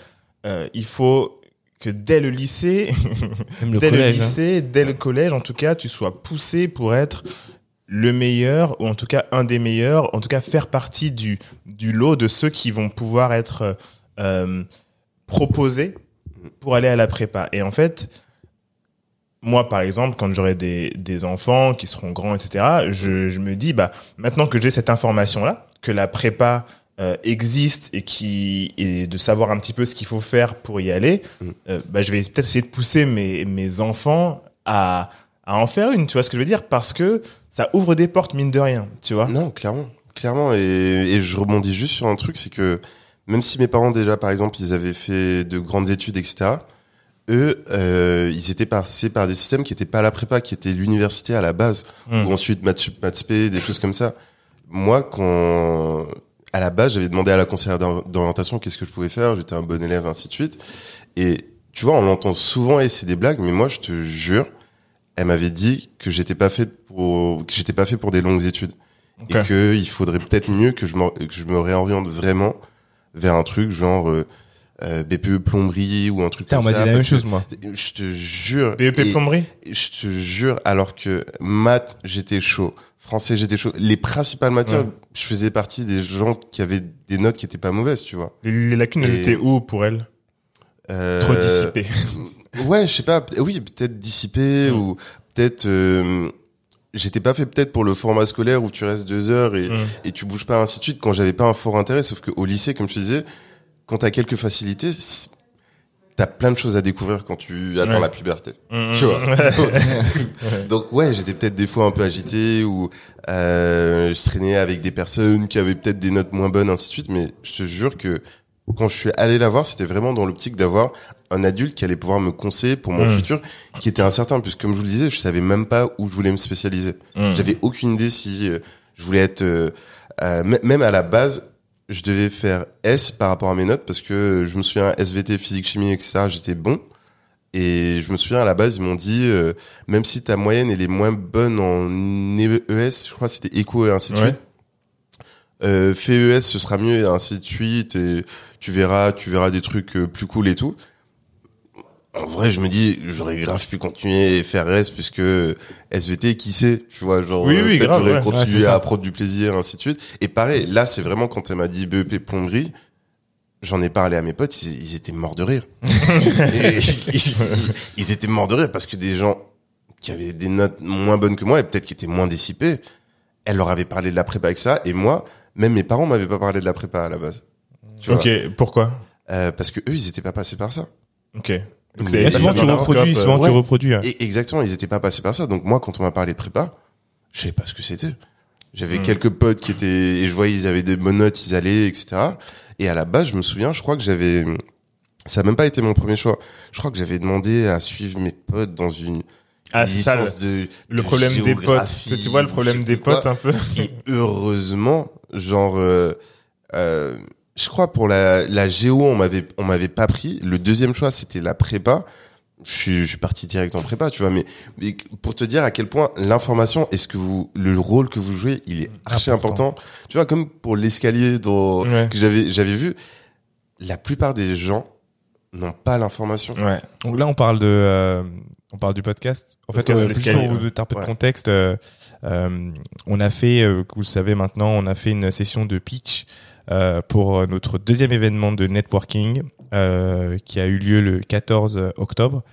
Speaker 2: euh, il faut que dès le lycée,
Speaker 3: Même le
Speaker 2: dès
Speaker 3: collège.
Speaker 2: le
Speaker 3: hein.
Speaker 2: lycée, dès le collège, en tout cas, tu sois poussé pour être le meilleur, ou en tout cas un des meilleurs, en tout cas faire partie du, du lot de ceux qui vont pouvoir être euh, proposés pour aller à la prépa. Et en fait, moi, par exemple, quand j'aurai des, des enfants qui seront grands, etc., je, je me dis, bah, maintenant que j'ai cette information-là, que la prépa euh, existe et qui et de savoir un petit peu ce qu'il faut faire pour y aller,
Speaker 1: Mm.
Speaker 2: euh, bah, je vais peut-être essayer de pousser mes, mes enfants à, à en faire une, tu vois ce que je veux dire? Parce que ça ouvre des portes, mine de rien, tu vois?
Speaker 1: Non, clairement, clairement. Et, et je rebondis juste sur un truc, c'est que même si mes parents déjà, par exemple, ils avaient fait de grandes études, etc. Eux, euh, ils étaient passés par des systèmes qui étaient pas à la prépa, qui étaient l'université à la base,
Speaker 2: Mm.
Speaker 1: ou ensuite maths sup, maths spé, des choses comme ça. Moi, quand à la base, j'avais demandé à la conseillère d'or- d'orientation qu'est-ce que je pouvais faire, j'étais un bon élève, ainsi de suite. Et tu vois, on l'entend souvent et c'est des blagues, mais moi, je te jure, elle m'avait dit que j'étais pas fait pour, que j'étais pas fait pour des longues études et que il faudrait peut-être mieux que je me que je me réoriente vraiment vers un truc genre euh, euh, BPE plomberie ou un truc
Speaker 3: Putain, on
Speaker 1: comme
Speaker 3: m'a
Speaker 1: ça
Speaker 3: dit la même chose, moi.
Speaker 1: je te jure
Speaker 2: BEP
Speaker 1: et-
Speaker 2: plomberie?
Speaker 1: je te jure alors que maths j'étais chaud français j'étais chaud les principales matières
Speaker 2: Ouais.
Speaker 1: je faisais partie des gens qui avaient des notes qui étaient pas mauvaises tu vois
Speaker 2: les, les lacunes, elles étaient où pour elle
Speaker 1: Euh,
Speaker 2: Trop dissipées.
Speaker 1: ouais je sais pas oui peut-être dissipé
Speaker 2: Mm.
Speaker 1: ou peut-être euh, j'étais pas fait peut-être pour le format scolaire où tu restes deux heures et,
Speaker 2: Mm.
Speaker 1: et tu bouges pas ainsi de suite quand j'avais pas un fort intérêt sauf que au lycée comme je te disais quand t'as quelques facilités t'as plein de choses à découvrir quand tu attends
Speaker 2: Ouais.
Speaker 1: la puberté
Speaker 2: Mm,
Speaker 1: tu
Speaker 2: mm.
Speaker 1: vois donc ouais j'étais peut-être des fois un peu agité ou euh, je traînais avec des personnes qui avaient peut-être des notes moins bonnes ainsi de suite mais je te jure que quand je suis allé la voir c'était vraiment dans l'optique d'avoir un adulte qui allait pouvoir me conseiller pour mon
Speaker 2: Mm.
Speaker 1: futur qui était incertain puisque comme je vous le disais je savais même pas où je voulais me spécialiser
Speaker 2: Mm.
Speaker 1: j'avais aucune idée si euh, je voulais être euh, euh, même à la base je devais faire S par rapport à mes notes parce que je me souviens SVT physique chimie etc j'étais bon et je me souviens à la base ils m'ont dit euh, même si ta moyenne elle est moins bonne en ES je crois que c'était éco et ainsi de
Speaker 2: Ouais.
Speaker 1: suite euh, fais ES ce sera mieux et ainsi de suite et tu verras tu verras des trucs euh, plus cool et tout en vrai, je me dis, j'aurais grave pu continuer et faire S puisque SVT, qui sait, tu vois, genre,
Speaker 2: Oui, oui,
Speaker 1: peut-être
Speaker 2: grave,
Speaker 1: j'aurais
Speaker 2: ouais.
Speaker 1: Continué à prendre du plaisir, ainsi de suite. Et pareil, là, c'est vraiment quand elle m'a dit BEP plomberie, j'en ai parlé à mes potes, ils, ils étaient morts de rire. Et ils, ils étaient morts de rire parce que des gens qui avaient des notes moins bonnes que moi et peut-être qui étaient moins dissipés, elle leur avait parlé de la prépa avec ça et moi, même mes parents m'avaient pas parlé de la prépa à la base. Tu vois
Speaker 2: Ok, pourquoi?
Speaker 1: Euh, parce que eux, ils étaient pas passés par ça.
Speaker 2: Ok. Donc,
Speaker 1: Mais
Speaker 3: souvent tu reproduis, souvent tu
Speaker 1: ouais.
Speaker 3: reproduis. ouais.
Speaker 1: Et exactement, ils étaient pas passés par ça. Donc moi, quand on m'a parlé de prépa, je savais pas ce que c'était. J'avais
Speaker 2: Hmm.
Speaker 1: quelques potes qui étaient, et je voyais, ils avaient des bonnes notes, ils allaient, etc. Et à la base, je me souviens, je crois que j'avais, ça a même pas été mon premier choix. Je crois que j'avais demandé à suivre mes potes dans une
Speaker 2: Ah, ça,
Speaker 1: de
Speaker 2: le
Speaker 1: de
Speaker 2: problème des potes. Tu tu vois le problème des potes un peu.
Speaker 1: Et heureusement, genre, euh, euh, je crois pour la, la géo, on m'avait, on m'avait pas pris. Le deuxième choix, c'était la prépa. Je suis, je suis parti direct en prépa, tu vois. Mais, mais pour te dire à quel point l'information, est-ce que vous, le rôle que vous jouez, il est archi
Speaker 3: Important.
Speaker 1: important. Tu vois, comme pour l'escalier dont,
Speaker 2: Ouais.
Speaker 1: que j'avais, j'avais vu, la plupart des gens n'ont pas l'information.
Speaker 2: Ouais.
Speaker 3: Donc là, on parle de, euh, on parle du podcast. En fait,
Speaker 2: Podcast
Speaker 3: euh, juste pour vous donner un peu de contexte, euh, euh, on a fait, euh, vous le savez maintenant, on a fait une session de pitch euh, pour notre deuxième événement de networking euh, qui a eu lieu le 14 octobre.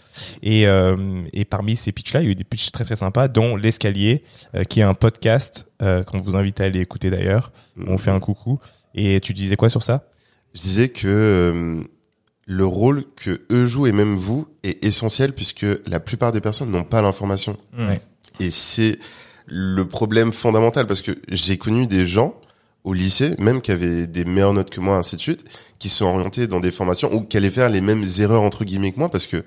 Speaker 3: Et, euh, et parmi ces pitchs-là, il y a eu des pitchs très très sympas, dont l'escalier, euh, qui est un podcast euh, qu'on vous invite à aller écouter d'ailleurs. On fait un coucou. Et tu disais quoi sur ça?
Speaker 1: Je disais que euh, le rôle que eux jouent et même vous est essentiel puisque la plupart des personnes n'ont pas l'information.
Speaker 2: Ouais.
Speaker 1: Et c'est le problème fondamental parce que j'ai connu des gens au lycée, même qui avaient des meilleures notes que moi, ainsi de suite, qui sont orientés dans des formations ou qui allaient faire les mêmes erreurs entre guillemets que moi parce que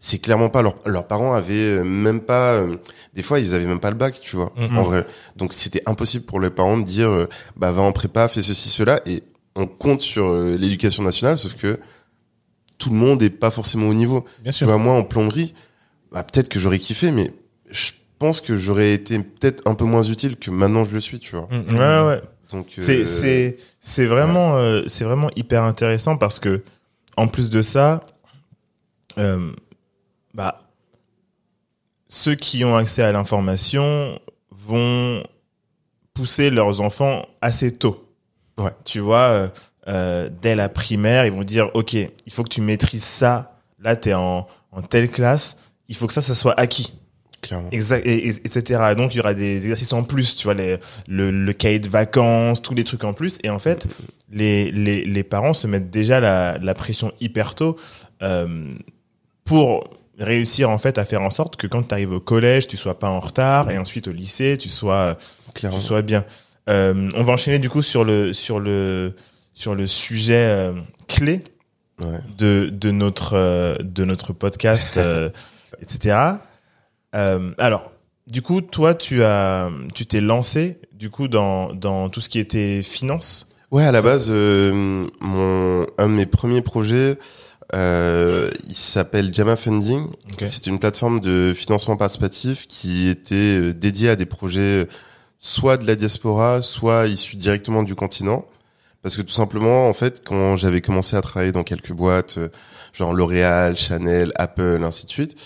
Speaker 1: c'est clairement pas leur, leurs parents avaient euh, même pas euh, des fois ils avaient même pas le bac tu vois
Speaker 3: Mhm.
Speaker 1: en vrai. Donc c'était impossible pour les parents de dire euh, bah va en prépa fais ceci cela et on compte sur euh, l'éducation nationale sauf que tout le monde est pas forcément au niveau.
Speaker 3: Bien
Speaker 1: tu vois moi en plomberie bah peut-être que j'aurais kiffé mais je pense que j'aurais été peut-être un peu moins utile que maintenant je le suis tu vois.
Speaker 3: Mm,
Speaker 2: Ouais, ouais.
Speaker 1: Donc euh,
Speaker 2: C'est c'est vraiment euh, c'est vraiment hyper intéressant parce que en plus de ça, euh, bah ceux qui ont accès à l'information vont pousser leurs enfants assez tôt.
Speaker 1: Ouais.
Speaker 2: Tu vois, dès la primaire, ils vont dire ok, il faut que tu maîtrises ça. Là, t'es en en telle classe, il faut que ça, ça soit acquis.
Speaker 1: Clairement
Speaker 2: Exact, et, et- etc. Donc il y aura des exercices en plus, tu vois, les, le, le cahier de vacances, tous les trucs en plus. Et en fait, les, les, les parents se mettent déjà la, la pression hyper tôt euh, pour réussir en fait à faire en sorte que quand tu arrives au collège, tu sois pas en retard, et ensuite au lycée, tu sois
Speaker 1: clairement
Speaker 2: tu sois bien. Euh, on va enchaîner du coup sur le sur le sur le sujet euh, clé
Speaker 1: ouais
Speaker 2: de, de notre euh, de notre podcast, euh, etc. Euh, alors, du coup, toi, tu as tu t'es lancé du coup dans dans tout ce qui était finance.
Speaker 1: Ouais, à la base, euh, mon un de mes premiers projets, euh, il s'appelle Jama Funding.
Speaker 2: Ok.
Speaker 1: C'est une plateforme de financement participatif qui était euh, dédiée à des projets soit de la diaspora, soit issus directement du continent. Parce que tout simplement, en fait, quand j'avais commencé à travailler dans quelques boîtes, euh, genre L'Oréal, Chanel, Apple, ainsi de suite,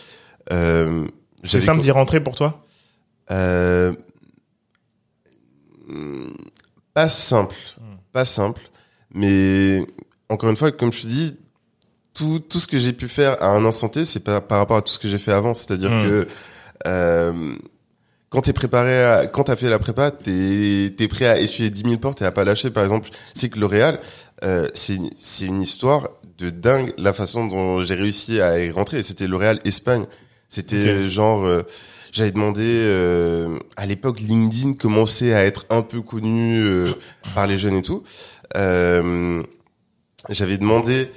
Speaker 1: euh,
Speaker 2: C'est simple d'y rentrer pour toi?
Speaker 1: Euh, hmm, pas simple, pas simple, mais encore une fois, comme je te dis, tout, tout ce que j'ai pu faire à un instant T, c'est pas par rapport à tout ce que j'ai fait avant. C'est-à-dire
Speaker 2: Mm.
Speaker 1: que euh, quand t'es préparé, à, quand t'as fait la prépa, t'es es prêt à essuyer 10 000 portes et à pas lâcher. Par exemple, c'est que L'Oréal, euh, c'est une histoire de dingue la façon dont j'ai réussi à y rentrer. C'était L'Oréal Espagne. C'était euh, genre, euh, j'avais demandé euh, à l'époque LinkedIn commençait à être un peu connu euh, par les jeunes et tout. Euh, j'avais demandé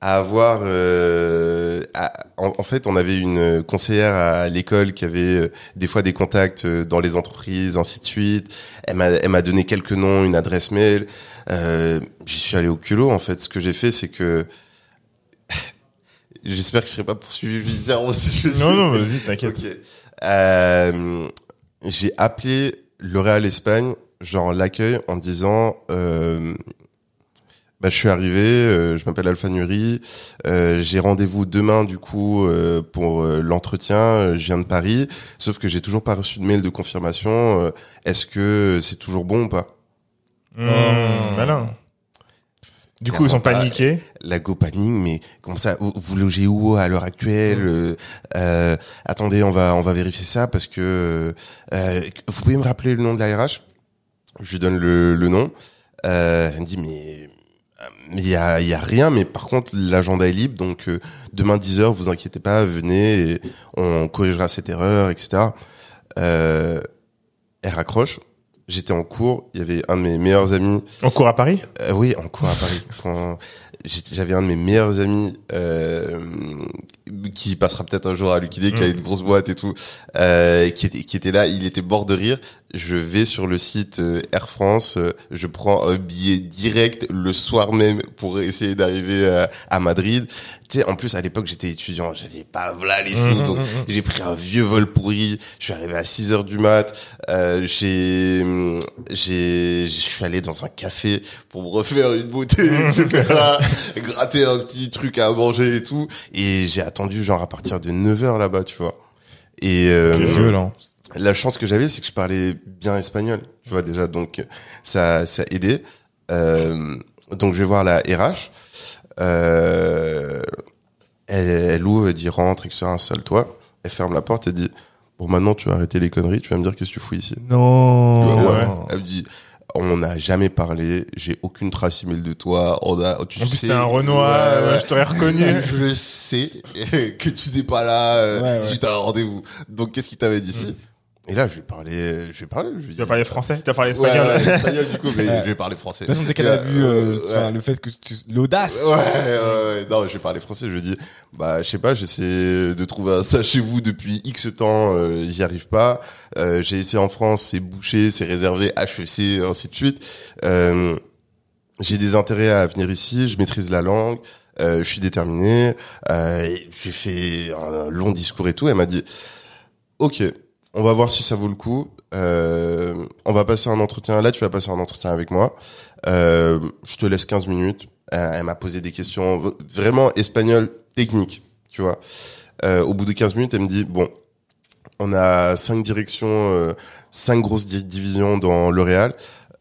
Speaker 1: à avoir euh, à- en, en fait on avait une conseillère à l'école qui avait des fois des contacts dans les entreprises ainsi de suite. Elle m'a elle m'a donné quelques noms une adresse mail. Euh, j'y suis allé au culot en fait. Ce que j'ai fait c'est que j'espère que je serai pas poursuivi judiciairement si je le
Speaker 2: Non,
Speaker 1: suis.
Speaker 2: non, vas-y, t'inquiète.
Speaker 1: Euh, j'ai appelé L'Oréal Espagne, genre l'accueil, en disant euh, bah, je suis arrivé, euh, je m'appelle Alpha Nuri, euh, j'ai rendez-vous demain du coup euh, pour euh, l'entretien, je viens de Paris, sauf que j'ai toujours pas reçu de mail de confirmation. euh, Est-ce que c'est toujours bon ou pas?
Speaker 2: Mmh, malin. Du coup, ils sont paniqués.
Speaker 1: La go panique, mais comment ça Vous, logez où à l'heure actuelle euh, euh, Attendez, on va on va vérifier ça parce que euh, vous pouvez me rappeler le nom de la RH Je lui donne le, le nom. Euh, elle me dit mais Mais il y a, il y a rien, mais par contre, l'agenda est libre, donc euh, demain 10h, vous inquiétez pas, venez et on corrigera cette erreur, etc. Euh, elle raccroche. J'étais en cours, il y avait un de mes meilleurs amis
Speaker 2: On court à Paris?
Speaker 1: Euh, oui, en cours à Paris. Quand j'avais un de mes meilleurs amis euh, qui passera peut-être un jour à Lucidé, qui a une grosse boîte et tout, euh, qui était qui était là. Il était mort de rire. Je vais sur le site euh, Air France, euh, je prends un billet direct le soir même pour essayer d'arriver à, à Madrid. Tu sais, en plus à l'époque j'étais étudiant, j'avais pas voilà les sous, donc j'ai pris un vieux vol pourri. Je suis arrivé à 6 heures du mat. Euh, j'ai j'ai je suis allé dans un café pour me refaire une beauté, etc. gratter un petit truc à manger et tout. Et j'ai attendu genre à partir de 9 heures là-bas, tu vois. Et euh,
Speaker 3: Violent.
Speaker 1: la chance que j'avais, c'est que je parlais bien espagnol, tu vois déjà, donc ça ça aidait. Euh, donc je vais voir la RH. Euh, elle, elle ouvre, elle dit rentre, etc. Installe-toi. Elle ferme la porte, elle dit bon maintenant tu vas arrêter les conneries, tu vas me dire qu'est-ce que tu fous ici.
Speaker 3: Non.
Speaker 2: Ouais.
Speaker 1: Elle me dit on n'a jamais parlé, j'ai aucune trace email de toi. On a, tu
Speaker 2: En plus,
Speaker 1: sais,
Speaker 2: t'es un Renoir,
Speaker 1: Ouais, ouais.
Speaker 2: je t'aurais reconnu.
Speaker 1: Je sais que tu n'es pas là euh,
Speaker 2: Ouais,
Speaker 1: suite à un rendez-vous. Donc qu'est-ce qu'il t'avait dit ici Et là, je vais parler, je vais parler. Je vais
Speaker 2: Tu vas parler français Tu vas parler espagnol
Speaker 1: ouais, espagnol du coup, mais je vais parler français.
Speaker 3: De toute façon, dès qu'elle a
Speaker 1: Euh,
Speaker 3: vu euh,
Speaker 1: ouais.
Speaker 3: enfin, le fait que tu... l'audace.
Speaker 1: Ouais, ouais, ouais. non, je vais parler français. Je dis, bah, je sais pas, j'essaie de trouver ça chez vous depuis X temps, euh, j'y arrive pas. Euh, j'ai essayé en France, c'est bouché, c'est réservé, HEC, ainsi de suite. Euh, j'ai des intérêts à venir ici, je maîtrise la langue, euh, je suis déterminé. Euh, j'ai fait un long discours et tout. Elle m'a dit, ok, on va voir si ça vaut le coup. Euh, on va passer un entretien. Là, tu vas passer un entretien avec moi. Euh, je te laisse 15 minutes. Elle m'a posé des questions vraiment espagnol technique, tu vois. Euh, au bout de 15 minutes, elle me dit bon, on a cinq directions, euh, cinq grosses di- divisions dans L'Oréal.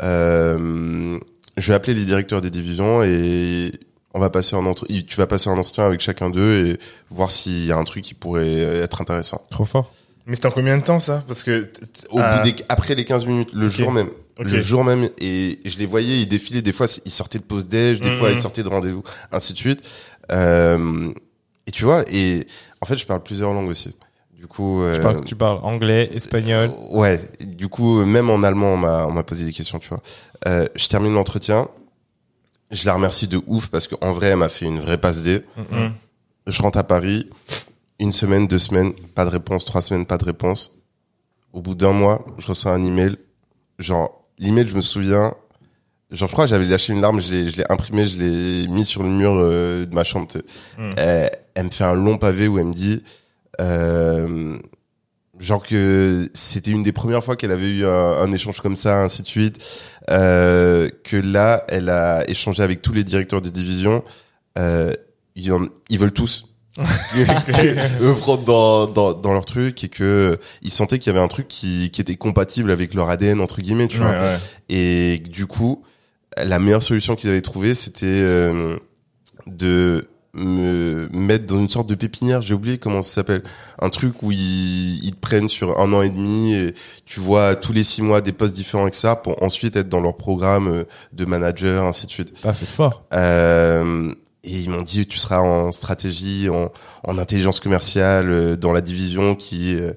Speaker 1: Euh, je vais appeler les directeurs des divisions et on va passer entre tu vas passer un entretien avec chacun d'eux et voir s'il y a un truc qui pourrait être intéressant.
Speaker 3: Trop fort.
Speaker 2: Mais c'était en combien de temps ça? Parce que
Speaker 1: Au
Speaker 2: ah,
Speaker 1: bout des, après les 15 minutes, le jour même. Le jour même, et je les voyais, ils défilaient, des fois, ils sortaient de pause déj, des
Speaker 2: Mhm.
Speaker 1: fois, ils sortaient de rendez-vous, ainsi de suite. Euh, et tu vois, et en fait, je parle plusieurs langues aussi. Du coup,
Speaker 3: Tu
Speaker 1: euh,
Speaker 3: parles, tu parles anglais, espagnol.
Speaker 1: euh, ouais, du coup, même en allemand, on m'a, on m'a posé des questions, tu vois. Euh, je termine l'entretien. Je la remercie de ouf parce qu'en vrai, elle m'a fait une vraie passe D.
Speaker 2: Mhm.
Speaker 1: Je rentre à Paris, une semaine, deux semaines, pas de réponse, trois semaines, pas de réponse. Au bout d'un mois, je reçois un email. Genre, l'email, je me souviens, genre, je crois que j'avais lâché une larme, je l'ai, imprimé, je l'ai mis sur le mur euh, de ma chambre. tu sais.
Speaker 2: Mm.
Speaker 1: Elle, elle me fait un long pavé où elle me dit, euh, genre que c'était une des premières fois qu'elle avait eu un, un échange comme ça, ainsi de suite. Euh, que là, elle a échangé avec tous les directeurs de division. Euh, ils, en- ils veulent tous eux prendre dans, dans, dans leur truc et que ils sentaient qu'il y avait un truc qui, qui était compatible avec leur ADN entre guillemets, tu
Speaker 2: Ouais,
Speaker 1: vois.
Speaker 2: ouais.
Speaker 1: Et du coup, la meilleure solution qu'ils avaient trouvée, c'était euh, de me mettre dans une sorte de pépinière, j'ai oublié comment ça s'appelle, un truc où ils, ils te prennent sur un an et demi et tu vois tous les six mois des postes différents avec ça pour ensuite être dans leur programme euh, de manager, ainsi de suite.
Speaker 3: Ah, c'est fort.
Speaker 1: Euh, et ils m'ont dit tu seras en stratégie, en, en intelligence commerciale euh, dans la division qui, euh,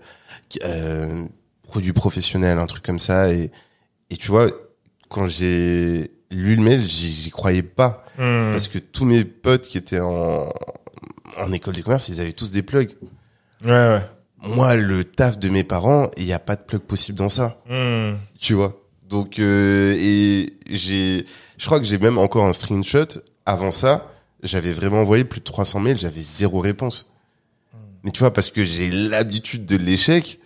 Speaker 1: qui euh, produit professionnel, un truc comme ça. Et, et tu vois, quand j'ai lu le mail, j'y j'y croyais pas
Speaker 2: Hmm.
Speaker 1: parce que tous mes potes qui étaient en en école de commerce, ils avaient tous des plugs.
Speaker 2: Ouais, ouais.
Speaker 1: Moi, le taf de mes parents, il n'y a pas de plug possible dans ça
Speaker 2: Hmm.
Speaker 1: tu vois. Donc euh, et j'ai je crois que j'ai même encore un screenshot avant ça, j'avais vraiment envoyé plus de 300 mails, j'avais zéro réponse. Mais tu vois parce que j'ai l'habitude de l'échec,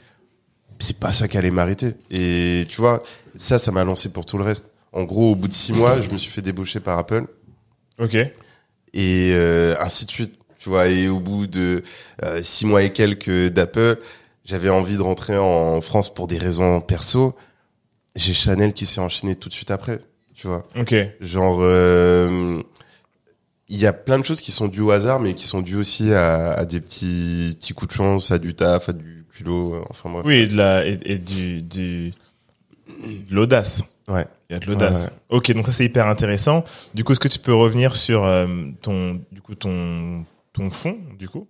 Speaker 1: c'est pas ça qui allait m'arrêter. Et tu vois, ça ça m'a lancé pour tout le reste. En gros, au bout de six mois, je me suis fait débaucher par Apple
Speaker 2: Ok.
Speaker 1: et euh, ainsi de suite. Tu vois, et au bout de euh, six mois et quelques d'Apple, j'avais envie de rentrer en France pour des raisons perso. J'ai Chanel qui s'est enchaîné tout de suite après. Tu vois,
Speaker 2: Ok.
Speaker 1: genre euh, il y a plein de choses qui sont dues au hasard, mais qui sont dues aussi à, à des petits petits coups de chance, à du taf, à du culot. euh, Enfin bref.
Speaker 2: Oui, et de la et, et du du de l'audace.
Speaker 1: Ouais.
Speaker 2: Il y a de l'audace. Ok, donc ça c'est hyper intéressant. Du coup, est-ce que tu peux revenir sur euh, ton, du coup, ton, ton fond, du coup?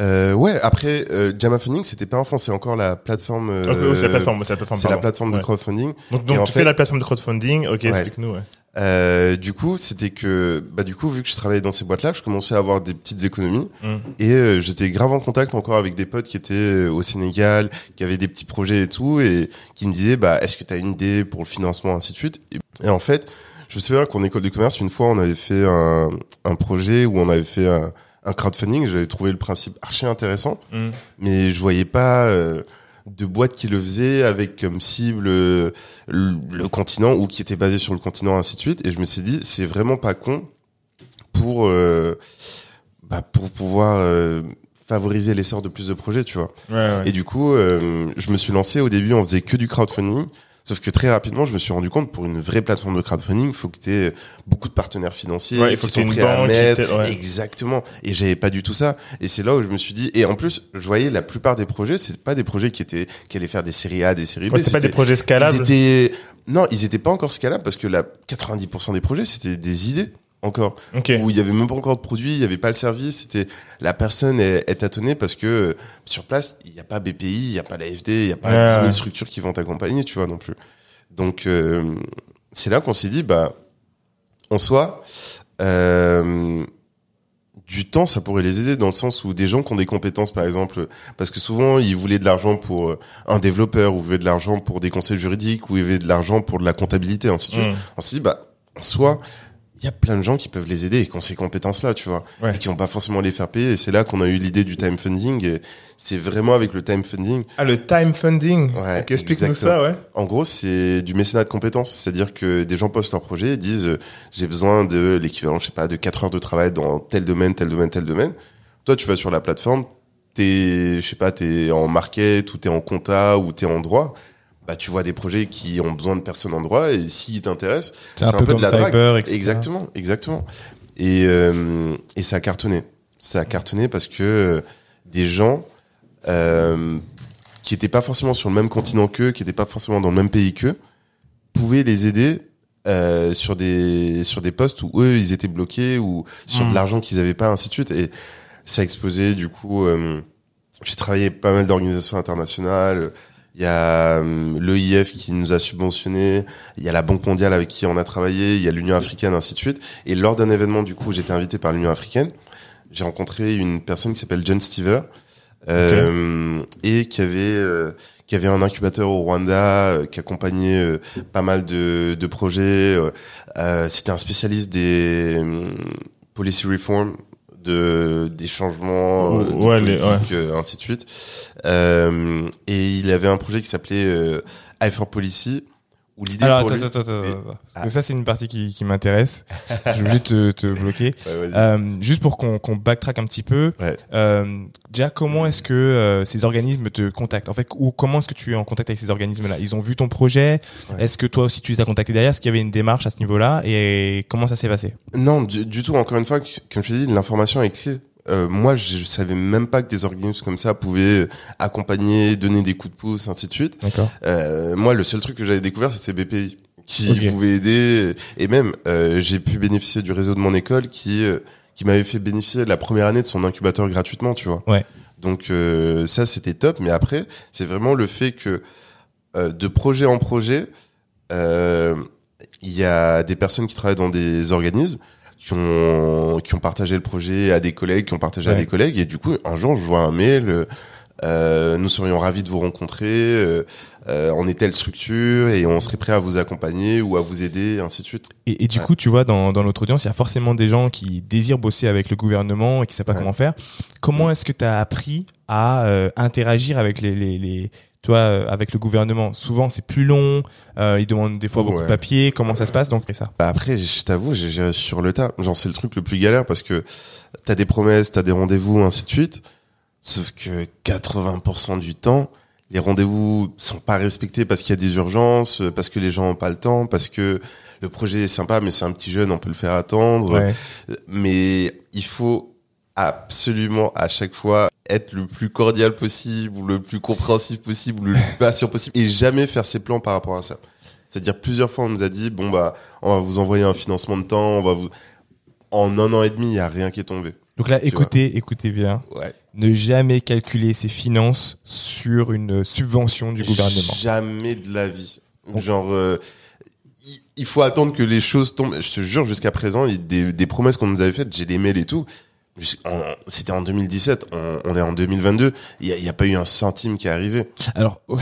Speaker 1: Euh, ouais, après, euh, Jama Funding, c'était pas un fonds, c'est encore la plateforme. euh,
Speaker 2: c'est la plateforme, c'est la plateforme.
Speaker 1: C'est la
Speaker 2: pardon.
Speaker 1: plateforme de crowdfunding.
Speaker 2: Donc, donc
Speaker 1: en
Speaker 2: tu
Speaker 1: fait-
Speaker 2: fais la plateforme de crowdfunding. Ok, explique-nous. Ouais.
Speaker 1: Euh, du coup, c'était que, bah, du coup, vu que je travaillais dans ces boîtes-là, je commençais à avoir des petites économies
Speaker 2: Mm.
Speaker 1: et euh, j'étais grave en contact encore avec des potes qui étaient euh, au Sénégal, qui avaient des petits projets et tout, et qui me disaient, bah, est-ce que tu as une idée pour le financement, ainsi de suite? Et, et en fait, je me souviens qu'en école de commerce, une fois, on avait fait un, un projet où on avait fait un, un crowdfunding. J'avais trouvé le principe archi intéressant,
Speaker 2: Mm.
Speaker 1: mais je voyais pas euh, de boîte qui le faisait avec comme cible euh, le, le continent ou qui était basé sur le continent ainsi de suite. Et je me suis dit c'est vraiment pas con pour euh, bah, pour pouvoir euh, favoriser l'essor de plus de projets tu vois.
Speaker 2: Ouais, ouais.
Speaker 1: et du coup euh, je me suis lancé au début on faisait que du crowdfunding Sauf que très rapidement, je me suis rendu compte pour une vraie plateforme de crowdfunding, il faut que tu aies beaucoup de partenaires financiers
Speaker 2: Ouais, il faut que une
Speaker 1: prêts à
Speaker 2: banque qui
Speaker 1: mettre.
Speaker 2: ouais.
Speaker 1: Exactement. Et j'avais pas du tout ça. Et c'est là où je me suis dit. Et en plus, je voyais la plupart des projets, c'est pas des projets qui étaient qui allaient faire des séries A, des séries B.
Speaker 2: Ouais, c'était pas des projets scalables.
Speaker 1: Ils étaient non, ils étaient pas encore scalables parce que la 90% des projets c'était des idées encore où il y avait même pas encore de produit, il y avait pas le service, c'était la personne est, est tâtonnée parce que euh, sur place, il y a pas BPI, il y a pas l'AFD, il y a pas
Speaker 2: Ouais,
Speaker 1: 10 000
Speaker 2: ouais.
Speaker 1: structures qui vont t'accompagner, tu vois non plus. Donc euh, c'est là qu'on s'est dit bah en soi euh, du temps, ça pourrait les aider dans le sens où des gens qui ont des compétences, par exemple, parce que souvent ils voulaient de l'argent pour un développeur, ou voulaient de l'argent pour des conseils juridiques, ou ils voulaient de l'argent pour de la comptabilité, ainsi de suite.
Speaker 2: Mm.
Speaker 1: On s'est dit, bah, en soi, il y a plein de gens qui peuvent les aider et qui ont ces compétences-là, tu vois,
Speaker 2: Ouais.
Speaker 1: et qui vont pas forcément les faire payer. Et c'est là qu'on a eu l'idée du time funding. Et c'est vraiment avec le time funding.
Speaker 2: Ah, le time funding.
Speaker 1: Ouais,
Speaker 2: Ok, Explique-nous ça, ouais.
Speaker 1: En gros, c'est du mécénat de compétences. C'est-à-dire que des gens postent leur projet et disent, euh, j'ai besoin de l'équivalent, je sais pas, de 4 heures de travail dans tel domaine, tel domaine, tel domaine. Toi, tu vas sur la plateforme, t'es, je sais pas, t'es en market ou t'es en compta ou t'es en droit. Bah, tu vois des projets qui ont besoin de personnes en droit et s'ils t'intéressent,
Speaker 3: C'est un peu comme Fiverr, etc.
Speaker 1: Exactement, exactement. Et, euh, et ça a cartonné. Ça a cartonné parce que euh, des gens euh, qui étaient pas forcément sur le même continent qu'eux, qui étaient pas forcément dans le même pays qu'eux, pouvaient les aider euh, sur des sur des postes où eux ils étaient bloqués ou sur de l'argent qu'ils avaient pas ainsi de suite et ça a explosé du coup euh, j'ai travaillé pas mal d'organisations internationales il y a euh, l'EIF qui nous a subventionné, il y a la Banque mondiale avec qui on a travaillé, il y a l'Union africaine, ainsi de suite. Et lors d'un événement, du coup, j'étais invité par l'Union africaine. J'ai rencontré une personne qui s'appelle John Stever euh, et qui avait euh, qui avait un incubateur au Rwanda, euh, qui accompagnait euh, pas mal de, de projets. C'était un spécialiste des policy reform, de des changements, euh, de
Speaker 2: Ouais, les-
Speaker 1: politique, euh, ainsi de suite. Euh, et il avait un projet qui s'appelait euh, I for Policy, où l'idée
Speaker 3: Alors,
Speaker 1: pour
Speaker 3: attends,
Speaker 1: lui-
Speaker 3: attends, attends,
Speaker 1: Ah.
Speaker 3: ça, c'est une partie qui, qui m'intéresse. Je vais te, te bloquer.
Speaker 1: Ouais, vas-y.
Speaker 3: Euh, juste pour qu'on qu'on backtrack un petit peu,
Speaker 1: Ouais.
Speaker 3: euh, déjà, comment est-ce que euh, ces organismes te contactent? En fait, ou comment est-ce que tu es en contact avec ces organismes-là? Ils ont vu ton projet
Speaker 1: Ouais.
Speaker 3: Est-ce que toi aussi tu les as contactés derrière? Est-ce qu'il y avait une démarche à ce niveau-là? Et comment ça s'est passé?
Speaker 1: Non, du, du tout. Encore une fois, comme je t'ai dit, l'information est clé. Euh, moi, je, savais même pas que des organismes comme ça pouvaient accompagner, donner des coups de pouce, ainsi de suite. Euh, moi, le seul truc que j'avais découvert, c'était BPI, qui pouvait aider. Et même, euh, j'ai pu bénéficier du réseau de mon école, qui euh, qui m'avait fait bénéficier de la première année de son incubateur gratuitement, tu vois.
Speaker 3: Ouais.
Speaker 1: Donc euh, ça, c'était top. Mais après, c'est vraiment le fait que euh, de projet en projet, euh, il y a des personnes qui travaillent dans des organismes qui ont qui ont partagé le projet à des collègues, qui ont partagé à des collègues, et du coup, un jour, je vois un mail. Euh, nous serions ravis de vous rencontrer. euh, euh, on est telle structure et on serait prêt à vous accompagner ou à vous aider, ainsi de suite.
Speaker 3: Et, et du
Speaker 1: Ouais.
Speaker 3: coup, tu vois, dans, dans notre audience, il y a forcément des gens qui désirent bosser avec le gouvernement et qui savent pas
Speaker 1: Ouais.
Speaker 3: comment faire. Comment est-ce que tu as appris à euh, interagir avec les, les, les toi, euh, avec le gouvernement? Souvent, c'est plus long. Euh, ils demandent des fois beaucoup de
Speaker 1: Ouais.
Speaker 3: papiers. Comment ça se passe Donc, et ça.
Speaker 1: Bah après, je t'avoue, j'ai sur le tas. Genre, c'est le truc le plus galère parce que t'as des promesses, t'as des rendez-vous, ainsi de suite. Sauf que 80% du temps, les rendez-vous sont pas respectés parce qu'il y a des urgences, parce que les gens ont pas le temps, parce que le projet est sympa, mais c'est un petit jeune, on peut le faire attendre.
Speaker 3: Ouais.
Speaker 1: mais il faut absolument à chaque fois être le plus cordial possible ou le plus compréhensif possible ou le plus patient possible et jamais faire ses plans par rapport à ça. C'est-à-dire plusieurs fois on nous a dit bon bah on va vous envoyer un financement de temps, on va vous en un an et demi il y a rien qui est tombé.
Speaker 3: Donc là, écoutez, écoutez bien.
Speaker 1: Ouais.
Speaker 3: Ne jamais calculer ses finances sur une subvention du gouvernement.
Speaker 1: Jamais de la vie. Genre euh, il- faut attendre que les choses tombent. Je te jure, jusqu'à présent, des, des promesses qu'on nous avait faites, j'ai les mails et tout. C'était en 2017, on, on est en 2022. Il y a, pas eu un centime qui est arrivé.
Speaker 3: Alors, ok.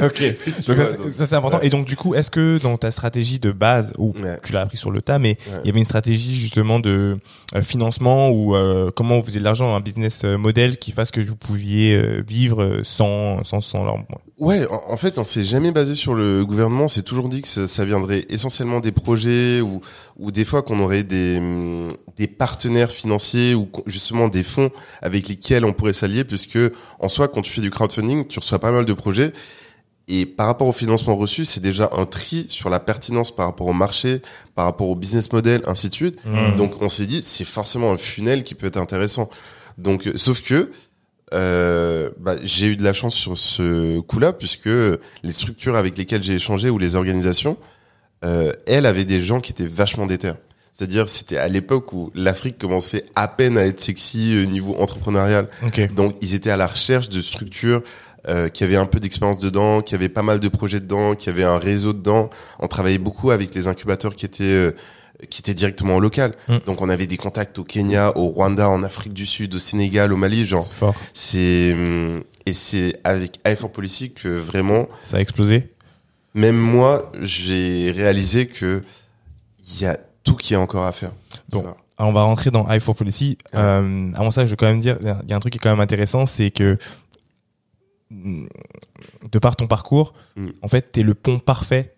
Speaker 3: Donc ça, c'est- ça, c'est important. Et donc du coup, est-ce que dans ta stratégie de base, ou
Speaker 1: Ouais.
Speaker 3: tu l'as appris sur le tas, mais il y avait une stratégie justement de euh, financement ou euh, comment vous faisiez de l'argent, un business euh, model qui fasse que vous pouviez vivre sans sans sans leur.
Speaker 1: Ouais, en, en fait, on s'est jamais basé sur le gouvernement. On s'est toujours dit que ça, ça viendrait essentiellement des projets ou, ou des fois qu'on aurait des, hum, des partenaires financiers ou justement des fonds avec lesquels on pourrait s'allier, puisque en soi, quand tu fais du crowdfunding, tu reçois pas mal de projets. Et par rapport au financement reçu, c'est déjà un tri sur la pertinence par rapport au marché, par rapport au business model, ainsi de suite.
Speaker 3: Mmh.
Speaker 1: Donc on s'est dit, c'est forcément un funnel qui peut être intéressant. Donc, euh, sauf que euh, bah, j'ai eu de la chance sur ce coup-là, puisque les structures avec lesquelles j'ai échangé ou les organisations, euh, elles avaient des gens qui étaient vachement déter. C'est-à-dire, c'était à l'époque où l'Afrique commençait à peine à être sexy au niveau entrepreneurial.
Speaker 3: Ok.
Speaker 1: Donc, ils étaient à la recherche de structures euh, qui avaient un peu d'expérience dedans, qui avaient pas mal de projets dedans, qui avaient un réseau dedans. On travaillait beaucoup avec les incubateurs qui étaient euh, qui étaient directement local.
Speaker 3: Mm.
Speaker 1: Donc, on avait des contacts au Kenya, au Rwanda, en Afrique du Sud, au Sénégal, au Mali, genre.
Speaker 3: C'est
Speaker 1: hum, et c'est avec i4 Policy que vraiment,
Speaker 3: Ça a explosé?
Speaker 1: même moi, j'ai réalisé que il y a tout qui est encore à faire.
Speaker 3: Bon.
Speaker 1: Tu.
Speaker 3: Alors on va rentrer dans i4 Policy.
Speaker 1: Ouais.
Speaker 3: Euh, avant ça, je veux quand même dire, il y a un truc qui est quand même intéressant, c'est que mm, de par ton parcours,
Speaker 1: Mm.
Speaker 3: en fait, t'es le pont parfait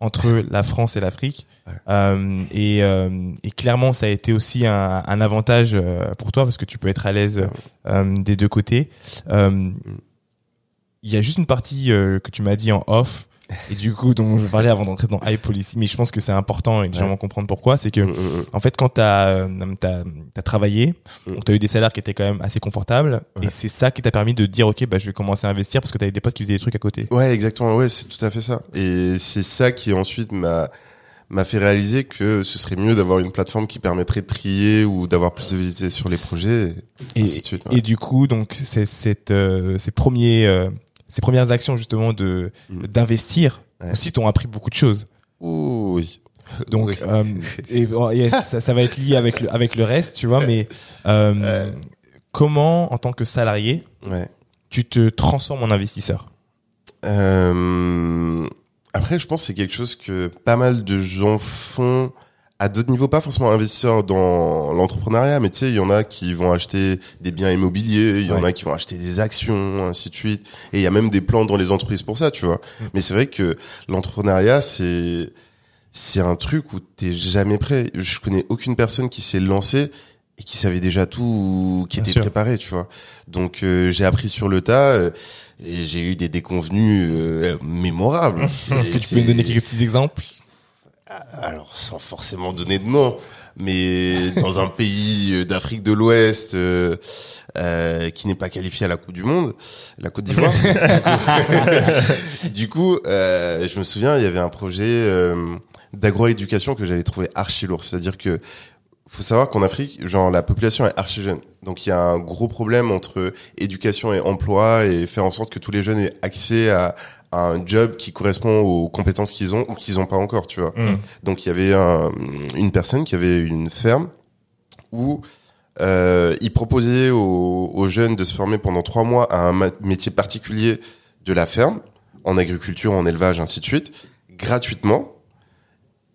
Speaker 3: entre la France et l'Afrique.
Speaker 1: Ouais.
Speaker 3: Euh, et, euh, et clairement, ça a été aussi un, un avantage pour toi parce que tu peux être à l'aise des deux côtés. Euh, Il y a juste une partie que tu m'as dit en off. Et du coup, dont je parlais avant d'entrer dans iPolicy, mais je pense que c'est important et que les gens vont comprendre pourquoi, c'est que
Speaker 1: Hum, hum, hum.
Speaker 3: en fait, quand tu as, as, travaillé,
Speaker 1: Mm.
Speaker 3: tu as eu des salaires qui étaient quand même assez confortables,
Speaker 1: Ouais.
Speaker 3: et c'est ça qui t'a permis de dire, OK, bah, je vais commencer à investir parce que tu avais des potes qui faisaient des trucs à côté.
Speaker 1: Ouais, exactement. Ouais, c'est tout à fait ça. Et c'est ça qui ensuite m'a m'a fait réaliser que ce serait mieux d'avoir une plateforme qui permettrait de trier ou d'avoir plus de visibilité sur les projets. Et,
Speaker 3: Et,
Speaker 1: ainsi de suite, ouais.
Speaker 3: et du coup, donc, c'est cette, euh, ces premiers, euh, ces premières actions justement de
Speaker 1: Mm.
Speaker 3: d'investir
Speaker 1: Ouais.
Speaker 3: aussi t'ont appris beaucoup de choses.
Speaker 1: Ouh, oui.
Speaker 3: Donc,
Speaker 1: Oui.
Speaker 3: euh, et, ça, ça va être lié avec le, avec le reste, tu vois, mais euh,
Speaker 1: Ouais.
Speaker 3: comment, en tant que salarié,
Speaker 1: Ouais.
Speaker 3: tu te transformes en investisseur?
Speaker 1: Euh, après, je pense que c'est quelque chose que pas mal de gens font à d'autres niveaux, pas forcément investisseurs dans l'entrepreneuriat, mais tu sais, il y en a qui vont acheter des biens immobiliers, il y en
Speaker 3: Ouais.
Speaker 1: a qui vont acheter des actions, ainsi de suite. Et il y a même des plans dans les entreprises pour ça, tu vois.
Speaker 3: Mm.
Speaker 1: Mais c'est vrai que l'entrepreneuriat, c'est c'est un truc où t'es jamais prêt. Je connais aucune personne qui s'est lancée et qui savait déjà tout, qui
Speaker 3: Bien
Speaker 1: était
Speaker 3: sûr.
Speaker 1: préparé, tu vois. Donc euh, j'ai appris sur le tas euh, et j'ai eu des déconvenus euh, mémorables.
Speaker 3: Est-ce que tu peux me donner quelques petits exemples?
Speaker 1: Alors sans forcément donner de nom, mais dans un pays euh, d'Afrique de l'Ouest euh, euh, qui n'est pas qualifié à la Coupe du Monde, la Côte d'Ivoire. du coup, euh, je me souviens, il y avait un projet euh, d'agroéducation que j'avais trouvé archi lourd. C'est-à-dire que faut savoir qu'en Afrique, genre la population est archi jeune. Donc il y a un gros problème entre éducation et emploi et faire en sorte que tous les jeunes aient accès à, à un job qui correspond aux compétences qu'ils ont ou qu'ils ont pas encore, tu vois. Donc il y avait un- une personne qui avait une ferme où euh, il proposait aux, aux jeunes de se former pendant trois mois à un métier particulier de la ferme, en agriculture, en élevage, ainsi de suite, gratuitement.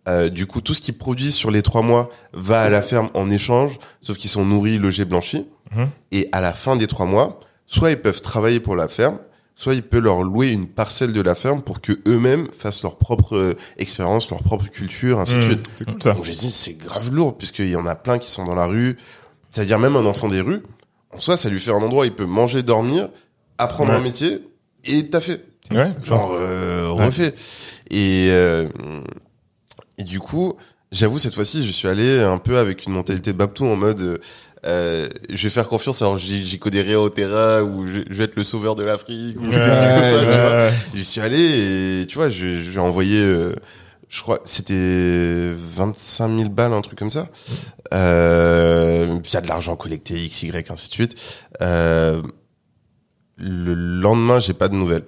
Speaker 1: Euh, du coup, tout ce qu'ils produisent sur les trois mois va à la ferme en échange, sauf qu'ils sont nourris, logés, blanchis.
Speaker 3: Mhm.
Speaker 1: Et à la fin des trois mois, soit ils peuvent travailler pour la ferme, soit il peut leur louer une parcelle de la ferme pour que eux-mêmes fassent leur propre euh, expérience, leur propre culture, ainsi de suite.
Speaker 3: C'est cool ça.
Speaker 1: Donc je dis c'est grave lourd puisqu'il y en a plein qui sont dans la rue. C'est-à-dire même un enfant des rues, en soi ça lui fait un endroit où il peut manger, dormir, apprendre
Speaker 3: Ouais.
Speaker 1: un métier et taffer.
Speaker 3: Ouais,
Speaker 1: Genre euh,
Speaker 3: Ouais.
Speaker 1: refait. Et euh, et du coup, j'avoue cette fois-ci, je suis allé un peu avec une mentalité Babtou en mode euh, je vais faire confiance alors j'y j'y connais rien au terrain ou je, je vais être le sauveur de l'Afrique ou des trucs
Speaker 2: Ouais,
Speaker 1: comme ça, tu
Speaker 2: ouais,
Speaker 1: vois.
Speaker 2: ouais.
Speaker 1: J'y suis allé et tu vois, je, je lui ai envoyé, euh, je crois, c'était 25 000 balles, un truc comme ça. Euh, il y a de l'argent collecté, X, Y, ainsi de suite. Euh, le lendemain, j'ai pas de nouvelles.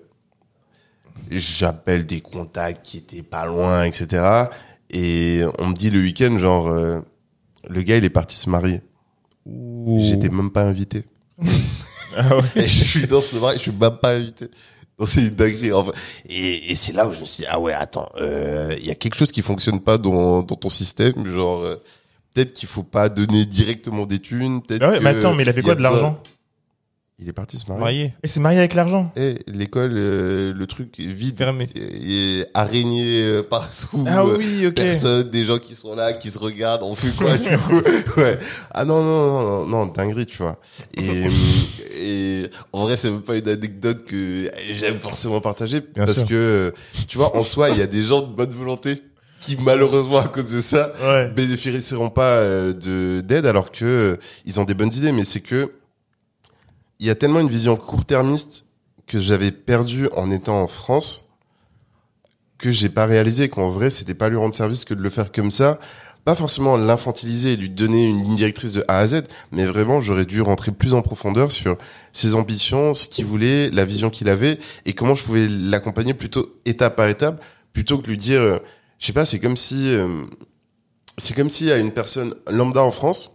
Speaker 1: J'appelle des contacts qui étaient pas loin, etc. Et on me dit le week-end, genre, euh, le gars, il est parti se marier. J'étais même pas invité.
Speaker 2: Ah ouais.
Speaker 1: Et je suis dans ce mariage, je suis même pas invité. C'est une dinguerie. Enfin, et et c'est là où je me suis dit, ah ouais, attends, euh, il y a quelque chose qui fonctionne pas dans, dans ton système. Genre, euh, peut-être qu'il faut pas donner directement des thunes. Peut-être
Speaker 2: Ah ouais,
Speaker 1: que
Speaker 2: mais attends, mais il a fait
Speaker 1: y
Speaker 2: quoi de l'argent
Speaker 1: Il est parti se marier.
Speaker 3: Marié.
Speaker 2: Et c'est marié avec l'argent.
Speaker 1: Et l'école, euh, le truc est vide.
Speaker 3: Fermé.
Speaker 1: Et, et araignée euh, partout.
Speaker 2: Ah
Speaker 1: euh,
Speaker 2: oui, ok.
Speaker 1: Personne, des gens qui sont là, qui se regardent, on fait quoi du coup Ouais. Ah non non non non, non dinguerie, tu vois. Et, et en vrai, c'est même pas une anecdote que j'aime forcément partager
Speaker 3: Bien
Speaker 1: parce
Speaker 3: sûr.
Speaker 1: que tu vois, en soi, il y a des gens de bonne volonté qui malheureusement à cause de ça
Speaker 2: Ouais.
Speaker 1: bénéficieront pas euh, de d'aide alors que euh, ils ont des bonnes idées mais c'est que il y a tellement une vision court-termiste que j'avais perdu en étant en France que j'ai pas réalisé qu'en vrai c'était pas lui rendre service que de le faire comme ça pas forcément l'infantiliser et lui donner une ligne directrice de A à Z mais vraiment j'aurais dû rentrer plus en profondeur sur ses ambitions ce qu'il voulait la vision qu'il avait et comment je pouvais l'accompagner plutôt étape par étape plutôt que lui dire euh, je sais pas c'est comme si euh, c'est comme si à une personne lambda en France,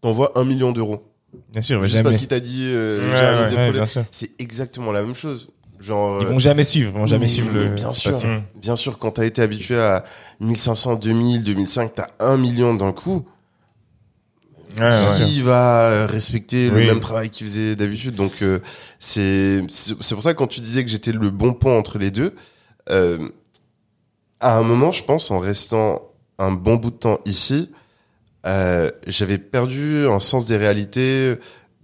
Speaker 1: t'envoies un million d'euros.
Speaker 3: Bien sûr,
Speaker 1: Juste
Speaker 3: jamais.
Speaker 1: parce qu'il t'a dit, euh,
Speaker 2: Ouais,
Speaker 1: j'ai
Speaker 2: ouais.
Speaker 1: C'est exactement la même chose. Genre,
Speaker 3: Ils
Speaker 1: euh,
Speaker 3: vont jamais suivre, vont jamais
Speaker 1: mais-
Speaker 3: suivre le.
Speaker 1: bien sûr.
Speaker 2: Mm.
Speaker 1: bien sûr, quand t'as été habitué à 1500, 2000, 2005, t'as un million d'un coup.
Speaker 2: Ouais, ouais.
Speaker 1: Qui va respecter
Speaker 2: Oui.
Speaker 1: le même travail qu'il faisait d'habitude? Donc euh, c'est c'est c'est pour ça que quand tu disais que j'étais le bon pont entre les deux, euh, à un moment, je pense, en restant un bon bout de temps ici, euh, j'avais perdu un sens des réalités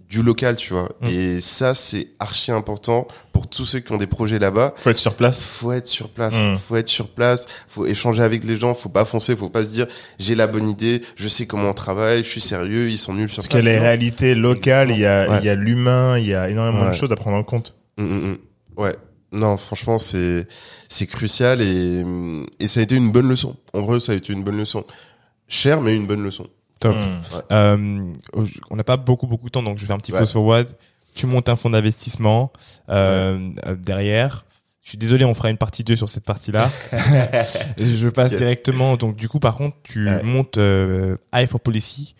Speaker 1: du local, tu vois.
Speaker 3: Mm.
Speaker 1: Et ça, c'est archi important pour tous ceux qui ont des projets là-bas.
Speaker 2: Faut être sur place.
Speaker 1: Faut être sur place,
Speaker 2: Mm.
Speaker 1: faut être sur place, faut échanger avec les gens, faut pas foncer, faut pas se dire j'ai la bonne idée, je sais comment on travaille, je suis sérieux, ils sont nuls sur
Speaker 2: Parce qu'il y a
Speaker 1: place.
Speaker 2: les
Speaker 1: Non.
Speaker 2: réalités locales, il y a,
Speaker 1: Ouais.
Speaker 2: il y a l'humain, il y a énormément de choses à prendre en compte.
Speaker 1: Mm, mm. Ouais. Non, franchement, c'est c'est crucial et et ça a été une bonne leçon. En vrai, ça a été une bonne leçon. Cher, mais une bonne leçon.
Speaker 3: Top.
Speaker 2: Mm.
Speaker 3: Euh, on n'a pas beaucoup beaucoup de temps, donc je vais faire un petit
Speaker 1: Ouais.
Speaker 3: fast forward. Tu montes un fonds d'investissement euh, derrière. Je suis désolé, on fera une partie 2 sur cette partie-là. je passe directement. Donc du coup, par contre, tu
Speaker 1: Ouais.
Speaker 3: montes euh, Eye for Policy.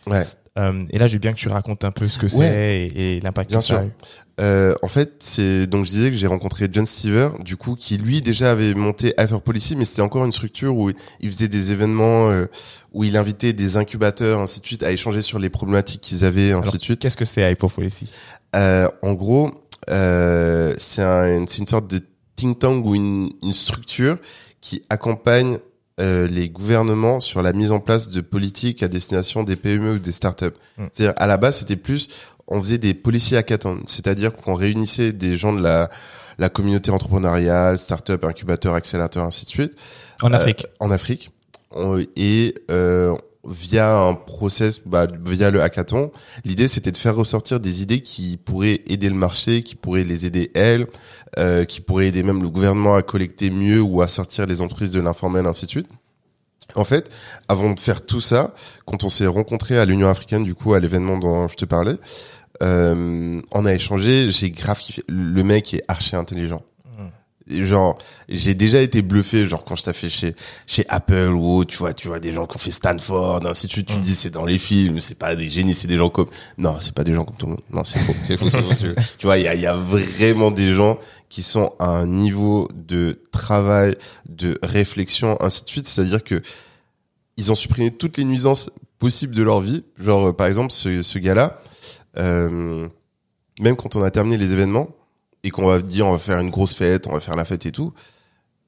Speaker 3: Euh, et là, je veux bien que tu racontes un peu ce que c'est et, et l'impact que ça a
Speaker 1: sûr.
Speaker 3: eu.
Speaker 1: Euh, en fait, c'est donc je disais que j'ai rencontré John Stever, du coup, qui lui déjà avait monté Hyper Policy, mais c'était encore une structure où il faisait des événements, euh, où il invitait des incubateurs, ainsi de suite, à échanger sur les problématiques qu'ils avaient, ainsi
Speaker 3: Alors,
Speaker 1: de suite.
Speaker 3: Qu'est-ce que c'est for Policy?
Speaker 1: Euh, en gros, c'est un, c'est une sorte de think tank ou une, une structure qui accompagne euh, les gouvernements sur la mise en place de politiques à destination des PME ou des startups.
Speaker 3: Mm.
Speaker 1: C'est-à-dire, à la base, c'était plus, on faisait des policy hackathons, c'est-à-dire qu'on réunissait des gens de la, la communauté entrepreneuriale, startup, incubateur, accélérateur, ainsi de suite,
Speaker 3: En
Speaker 1: euh,
Speaker 3: Afrique.
Speaker 1: en Afrique. On- et euh, via un process, bah, via le hackathon, l'idée c'était de faire ressortir des idées qui pourraient aider le marché, qui pourraient les aider elles, euh, qui pourraient aider même le gouvernement à collecter mieux ou à sortir les entreprises de l'informel, ainsi de suite. En fait, avant de faire tout ça, quand on s'est rencontrés à l'Union africaine, du coup, à l'événement dont je te parlais, euh, on a échangé, j'ai grave kiffé. Le mec est archi intelligent. Genre, j'ai déjà été bluffé, genre quand je t'ai fait chez chez Apple ou tu vois, tu vois des gens qui ont fait Stanford, ainsi de suite. Tu te
Speaker 2: Mm.
Speaker 1: dis c'est dans les films, c'est pas des génies, c'est des gens comme. Non, c'est pas des gens comme tout le monde. Non, c'est faux. c'est faux, c'est faux, c'est tu vois, il y a il y a vraiment des gens qui sont à un niveau de travail, de réflexion, ainsi de suite. C'est-à-dire que ils ont supprimé toutes les nuisances possibles de leur vie. Genre, euh, par exemple, ce, ce gars-là, euh, même quand on a terminé les événements et qu'on va dire on va faire une grosse fête, on va faire la fête et tout,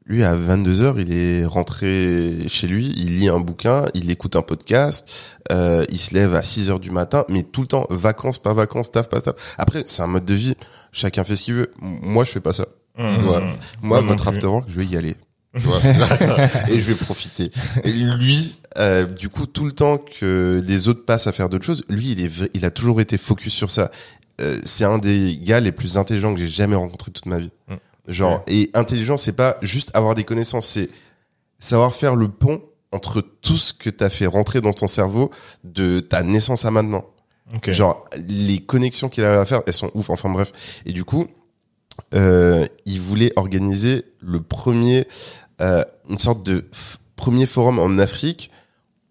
Speaker 1: lui à 22 heures, il est rentré chez lui, il lit un bouquin, il écoute un podcast, euh, il se lève à 6 heures du matin, mais tout le temps vacances, pas vacances, taf, pas taf. Après, c'est un mode de vie, chacun fait ce qu'il veut. Moi, je fais pas ça.
Speaker 2: Mm.
Speaker 1: Ouais. Moi, votre after work, je vais y aller. et je vais profiter. Et lui, euh, du coup, tout le temps que les autres passent à faire d'autres choses, lui, il est, il a toujours été focus sur ça. Euh, c'est un des gars les plus intelligents que j'ai jamais rencontré toute ma vie.
Speaker 3: Mm.
Speaker 1: Genre, et intelligent, c'est pas juste avoir des connaissances, c'est savoir faire le pont entre tout ce que t'as fait rentrer dans ton cerveau de ta naissance à maintenant. Genre, les connexions qu'il arrive à faire, elles sont ouf. Enfin bref. Et du coup, euh, il voulait organiser le premier, euh, une sorte de premier forum en Afrique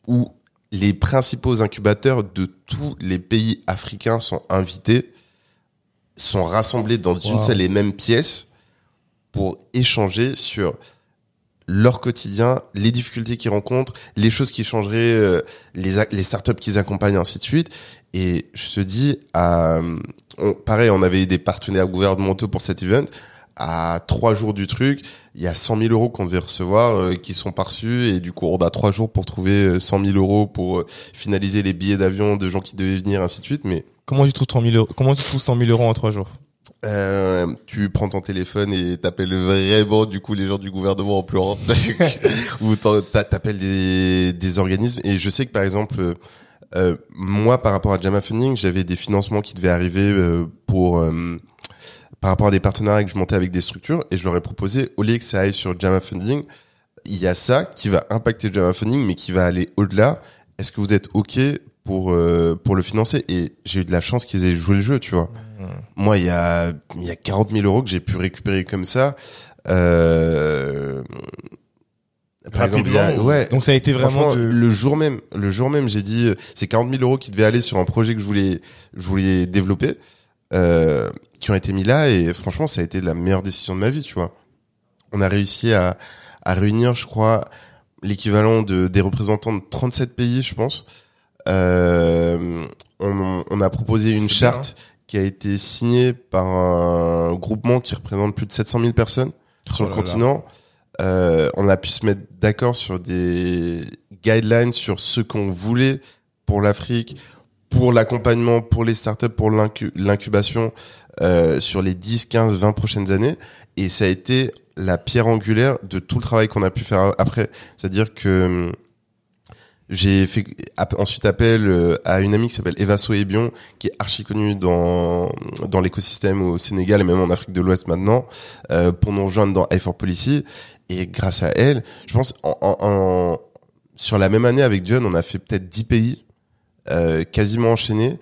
Speaker 1: où les principaux incubateurs de tous les pays africains sont invités, sont rassemblés dans une seule et même pièce pour échanger sur leur quotidien, les difficultés qu'ils rencontrent, les choses qui changeraient, euh, les, les startups qu'ils accompagnent, ainsi de suite. Et je te dis, à, on- pareil, on avait eu des partenaires gouvernementaux pour cet event. À trois jours du truc, il y a 100 000 euros qu'on devait recevoir euh, qui sont pas reçus et du coup on a trois jours pour trouver euh, 100 000 euros pour euh, finaliser les billets d'avion de gens qui devaient venir ainsi de suite. Mais
Speaker 3: Comment tu trouves 30 000 euros Comment tu trouves 100 000 euros en trois jours?
Speaker 1: Euh, tu prends ton téléphone et t'appelles vraiment du coup les gens du gouvernement en pleurant. Ou t'appelles des, des organismes. Et je sais que par exemple euh, moi par rapport à Jama Funding j'avais des financements qui devaient arriver euh, pour par rapport à des partenariats que je montais avec des structures. Et je leur ai proposé au lieu que ça aille sur Jama Funding il y a ça qui va impacter Jama Funding mais qui va aller au-delà. Est-ce que vous êtes ok pour euh, pour le financer et j'ai eu de la chance qu'ils aient joué le jeu tu vois moi, il y a, il y a 40 000 euros que j'ai pu récupérer comme ça. Euh, par exemple, il y a, ouais.
Speaker 3: Donc ça a été vraiment de...
Speaker 1: le jour même, le jour même, j'ai dit, euh, c'est 40 000 euros qui devaient aller sur un projet que je voulais, je voulais développer, euh, qui ont été mis là et franchement, ça a été la meilleure décision de ma vie, tu vois. On a réussi à, à réunir, je crois, l'équivalent de, des représentants de 37 pays, je pense. Euh, on, on a proposé une charte qui a été signée par un groupement qui représente plus de 700 000 personnes sur
Speaker 3: Oh
Speaker 1: le
Speaker 3: là là.
Speaker 1: continent. Euh, on a pu se mettre d'accord sur des guidelines sur ce qu'on voulait pour l'Afrique, pour l'accompagnement, pour les startups, pour l'incu- l'incubation euh, sur les 10, 15, 20 prochaines années. Et ça a été la pierre angulaire de tout le travail qu'on a pu faire après. C'est-à-dire que hum, j'ai fait ensuite appel euh, à une amie qui s'appelle Eva Soebion, qui est archi connue dans dans l'écosystème au Sénégal et même en Afrique de l'Ouest maintenant, euh, pour nous rejoindre dans 4 Policy. Et grâce à elle, je pense en, en, en- sur la même année avec John, on a fait peut-être 10 pays euh, quasiment enchaînés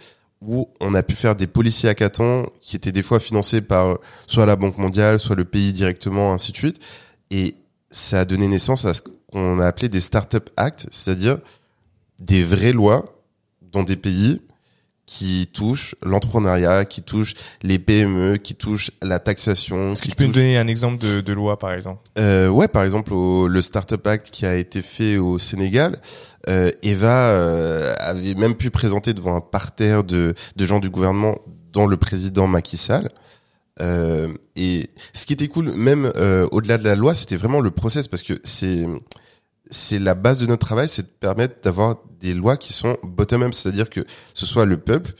Speaker 1: où on a pu faire des policiers hackathons qui étaient des fois financés par soit la Banque mondiale, soit le pays directement, ainsi de suite. Et ça a donné naissance à ce qu'on a appelé des Startup Acts, c'est-à-dire des vraies lois dans des pays qui touchent l'entrepreneuriat, qui touchent les PME, qui touchent la taxation.
Speaker 3: Est-ce que tu peux nous
Speaker 1: touchent-
Speaker 3: donner un exemple de, de loi, par exemple?
Speaker 1: Euh, ouais, par exemple, au, le Startup Act qui a été fait au Sénégal, euh, Eva euh, avait même pu présenter devant un parterre de, de gens du gouvernement, dont le président Macky Sall. Euh, et ce qui était cool, même euh, au-delà de la loi, c'était vraiment le process parce que c'est c'est la base de notre travail, c'est de permettre d'avoir des lois qui sont bottom-up, c'est-à-dire que ce soit le peuple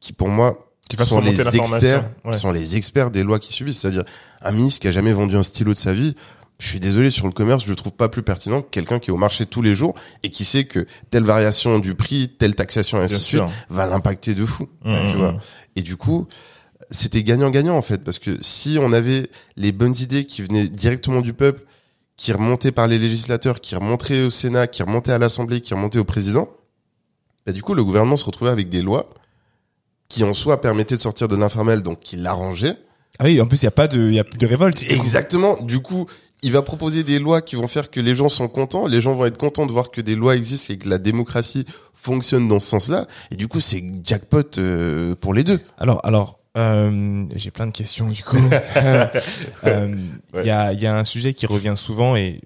Speaker 1: qui, pour moi,
Speaker 2: Qui
Speaker 1: sont les experts,
Speaker 2: Ouais.
Speaker 1: sont les experts des lois qui subissent. C'est-à-dire un ministre qui a jamais vendu un stylo de sa vie. Je suis désolé sur le commerce, je le trouve pas plus pertinent que quelqu'un qui est au marché tous les jours et qui sait que telle variation du prix, telle taxation, ainsi de suite, va l'impacter de fou.
Speaker 2: Mmh,
Speaker 1: tu
Speaker 2: mmh,
Speaker 1: vois.
Speaker 2: mmh.
Speaker 1: Et du coup, c'était gagnant-gagnant en fait, parce que si on avait les bonnes idées qui venaient directement du peuple, qui remontaient par les législateurs, qui remontaient au Sénat, qui remontaient à l'Assemblée, qui remontaient au président, bah, du coup, le gouvernement se retrouvait avec des lois qui en soi permettaient de sortir de l'informel, donc qui l'arrangeaient.
Speaker 3: Ah oui, en plus, il n'y a pas de, il y a plus de révolte.
Speaker 1: Exactement. Du coup, il va proposer des lois qui vont faire que les gens sont contents. Les gens vont être contents de voir que des lois existent et que la démocratie fonctionne dans ce sens-là. Et du coup, c'est jackpot euh, pour les deux.
Speaker 3: Alors, alors, euh, j'ai plein de questions du coup. Euh, Il
Speaker 1: Ouais.
Speaker 3: y, a, il y a un sujet qui revient souvent et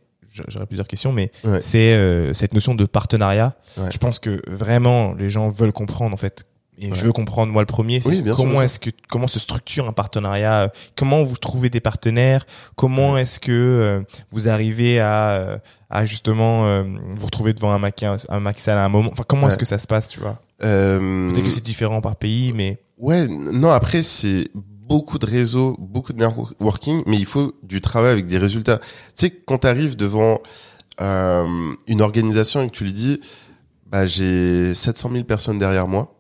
Speaker 3: j'aurais plusieurs questions, mais
Speaker 1: Ouais.
Speaker 3: c'est euh, cette notion de partenariat.
Speaker 1: Ouais.
Speaker 3: Je pense que vraiment les gens veulent comprendre en fait. Et je veux comprendre moi le premier,
Speaker 1: Oui,
Speaker 3: comment
Speaker 1: bien
Speaker 3: est-ce que comment se structure un partenariat, euh, comment vous trouvez des partenaires, comment est-ce que euh, vous arrivez à euh, à justement euh, vous retrouver devant un Macky un à un moment? Enfin, comment est-ce que ça se passe, tu vois?
Speaker 1: Euh,
Speaker 3: Peut-être que c'est différent par pays, mais
Speaker 1: Ouais, non, après, c'est beaucoup de réseaux, beaucoup de networking, mais il faut du travail avec des résultats. Tu sais, quand tu arrives devant euh, une organisation et que tu lui dis, bah, j'ai 700 000 personnes derrière moi,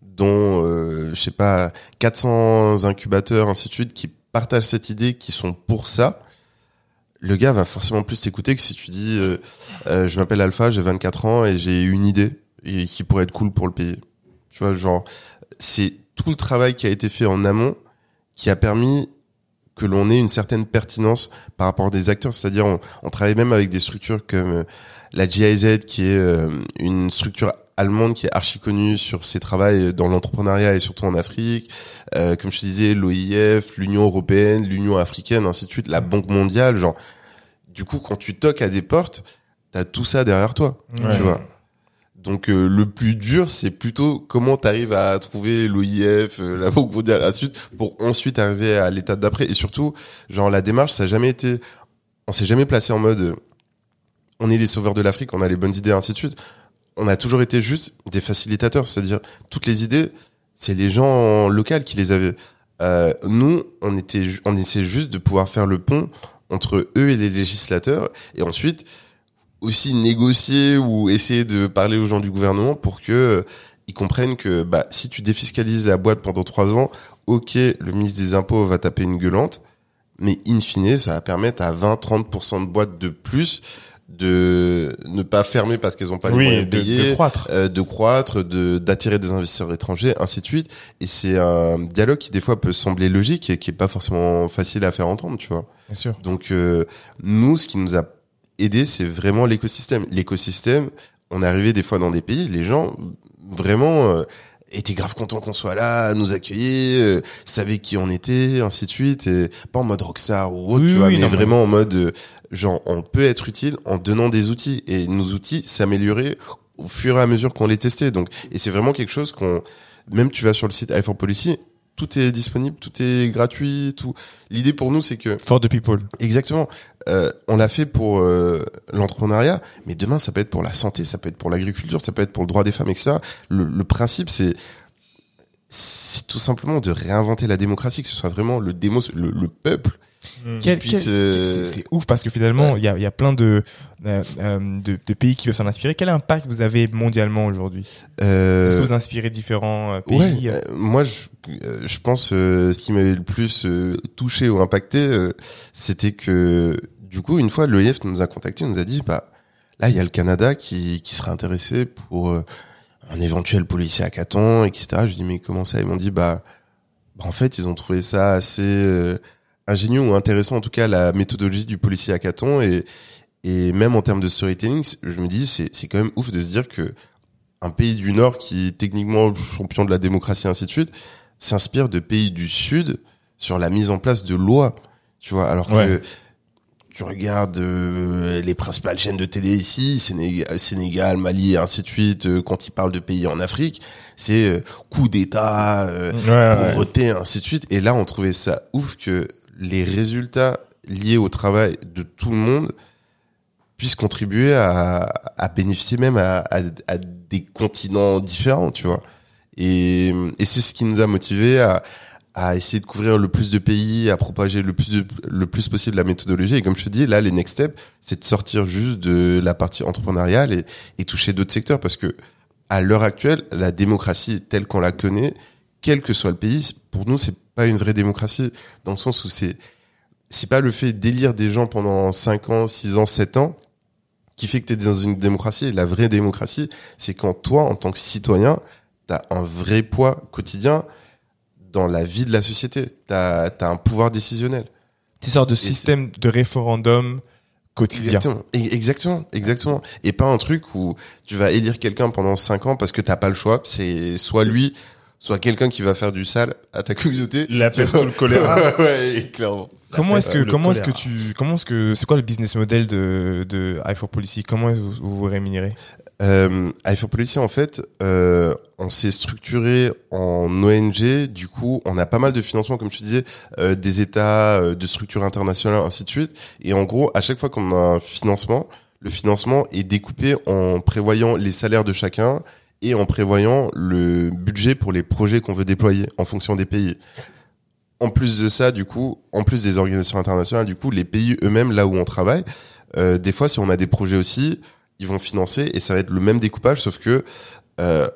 Speaker 1: dont, euh, je sais pas, 400 incubateurs, ainsi de suite, qui partagent cette idée, qui sont pour ça, le gars va forcément plus t'écouter que si tu dis, euh, euh, je m'appelle Alpha, j'ai 24 ans et j'ai une idée et qui pourrait être cool pour le pays. Tu vois, genre, c'est tout le travail qui a été fait en amont qui a permis que l'on ait une certaine pertinence par rapport à des acteurs. C'est-à-dire, on, on travaille même avec des structures comme euh, la GIZ, qui est euh, une structure allemande qui est archi connue sur ses travaux dans l'entrepreneuriat et surtout en Afrique. Euh, comme je te disais, l'OIF, l'Union européenne, l'Union africaine, ainsi de suite, la Banque mondiale. Genre, du coup, quand tu toques à des portes, t'as tout ça derrière toi.
Speaker 3: Ouais.
Speaker 1: Tu vois. Donc euh, le plus dur, c'est plutôt comment tu arrives à trouver l'OIF, euh, la Banque mondiale, de suite, pour ensuite arriver à l'étape d'après. Et surtout, genre la démarche, ça a jamais été, on s'est jamais placé en mode, euh, on est les sauveurs de l'Afrique, on a les bonnes idées, ainsi de suite. On a toujours été juste des facilitateurs, c'est-à-dire toutes les idées, c'est les gens locaux qui les avaient. Euh, nous, on était, on essayait juste de pouvoir faire le pont entre eux et les législateurs, et ensuite aussi négocier ou essayer de parler aux gens du gouvernement pour que euh, ils comprennent que bah si tu défiscalises la boîte pendant trois ans, ok, le ministre des impôts va taper une gueulante, mais in fine, ça va permettre à 20-30% de boîtes de plus de ne pas fermer parce qu'elles ont pas les moyens de
Speaker 3: de,
Speaker 1: payer,
Speaker 3: de croître.
Speaker 1: euh, de croître, de d'attirer des investisseurs étrangers, ainsi de suite. Et c'est un dialogue qui des fois peut sembler logique et qui est pas forcément facile à faire entendre, tu vois.
Speaker 3: Bien sûr.
Speaker 1: Donc euh, nous, ce qui nous a aidé, c'est vraiment l'écosystème. L'écosystème, on est arrivé des fois dans des pays, les gens vraiment euh, étaient grave contents qu'on soit là, nous accueillir, euh, savaient qui on était, ainsi de suite, et pas en mode rockstar ou autre,
Speaker 3: Oui,
Speaker 1: tu vois,
Speaker 3: oui,
Speaker 1: mais
Speaker 3: non,
Speaker 1: vraiment en mode euh, genre on peut être utile en donnant des outils et nos outils s'amélioraient au fur et à mesure qu'on les testait. Donc et c'est vraiment quelque chose qu'on même tu vas sur le site i4 Policy, tout est disponible, tout est gratuit, tout. L'idée pour nous c'est que
Speaker 3: For the people.
Speaker 1: Exactement. Euh, on l'a fait pour euh, l'entrepreneuriat, mais demain ça peut être pour la santé, ça peut être pour l'agriculture, ça peut être pour le droit des femmes, etc. Le, le principe c'est c'est tout simplement de réinventer la démocratie, que ce soit vraiment le démo, le, le peuple.
Speaker 3: Quel-
Speaker 1: puisse,
Speaker 3: quel-
Speaker 1: euh,
Speaker 3: c'est- ouf parce que finalement, il y, a, il y a plein de, euh, euh, de, de pays qui veulent s'en inspirer. Quel impact vous avez mondialement aujourd'hui?
Speaker 1: Euh,
Speaker 3: Est-ce que vous inspirez différents pays
Speaker 1: Ouais, euh, moi je, je pense euh, ce qui m'avait le plus euh, touché ou impacté, euh, c'était que du coup une fois l'OIF nous a contacté, nous a dit bah là il y a le Canada qui qui serait intéressé pour euh, un éventuel policier à Caton, etc. Je dis mais comment ça? Ils m'ont dit bah, bah, en fait ils ont trouvé ça assez euh, ingénieux ou intéressant en tout cas la méthodologie du policier à Caton et et même en termes de storytelling, je me dis c'est c'est quand même ouf de se dire que un pays du Nord qui est techniquement champion de la démocratie, ainsi de suite, s'inspire de pays du Sud sur la mise en place de lois. Tu vois, alors
Speaker 3: Ouais.
Speaker 1: que tu regardes euh, les principales chaînes de télé ici, Sénégal, Sénégal Mali, et ainsi de suite, euh, quand ils parlent de pays en Afrique, c'est euh, coup d'État, euh,
Speaker 3: Ouais, ouais.
Speaker 1: pauvreté, ainsi de suite. Et là, on trouvait ça ouf que les résultats liés au travail de tout le monde puissent contribuer à, bénéficier même à, des continents différents, tu vois. Et, c'est ce qui nous a motivés à, essayer de couvrir le plus de pays, à propager le plus le plus possible la méthodologie. Et comme je te dis, là, les next steps, c'est de sortir juste de la partie entrepreneuriale et, et toucher d'autres secteurs parce que à l'heure actuelle, la démocratie telle qu'on la connaît, quel que soit le pays, pour nous, c'est pas une vraie démocratie dans le sens où c'est c'est pas le fait d'élire des gens pendant 5 ans, 6 ans, 7 ans qui fait que tu es dans une démocratie. La vraie démocratie, c'est quand toi, en tant que citoyen, tu as un vrai poids quotidien dans la vie de la société. Tu as, un pouvoir décisionnel.
Speaker 3: C'est une sorte de système de référendum quotidien.
Speaker 1: Exactement, exactement, exactement. Et pas un truc où tu vas élire quelqu'un pendant 5 ans parce que t'as pas le choix. C'est soit lui, soit quelqu'un qui va faire du sale à ta communauté.
Speaker 2: La peste ou le choléra.
Speaker 1: ouais, clairement.
Speaker 3: Comment est-ce que comment est-ce que tu comment est-ce que c'est quoi le business model de de i4 Policy? Comment est-ce que vous vous rémunérez?
Speaker 1: Euh, iFor Policy, en fait, euh, on s'est structuré en ONG. Du coup, on a pas mal de financements, comme je te disais, euh, des États, euh, de structures internationales, ainsi de suite. Et en gros, à chaque fois qu'on a un financement, le financement est découpé en prévoyant les salaires de chacun et en prévoyant le budget pour les projets qu'on veut déployer en fonction des pays. en plus de ça, du coup, en plus des organisations internationales, du coup, les pays eux-mêmes, là où on travaille, euh, des fois, si on a des projets aussi, ils vont financer et ça va être le même découpage, sauf que euh,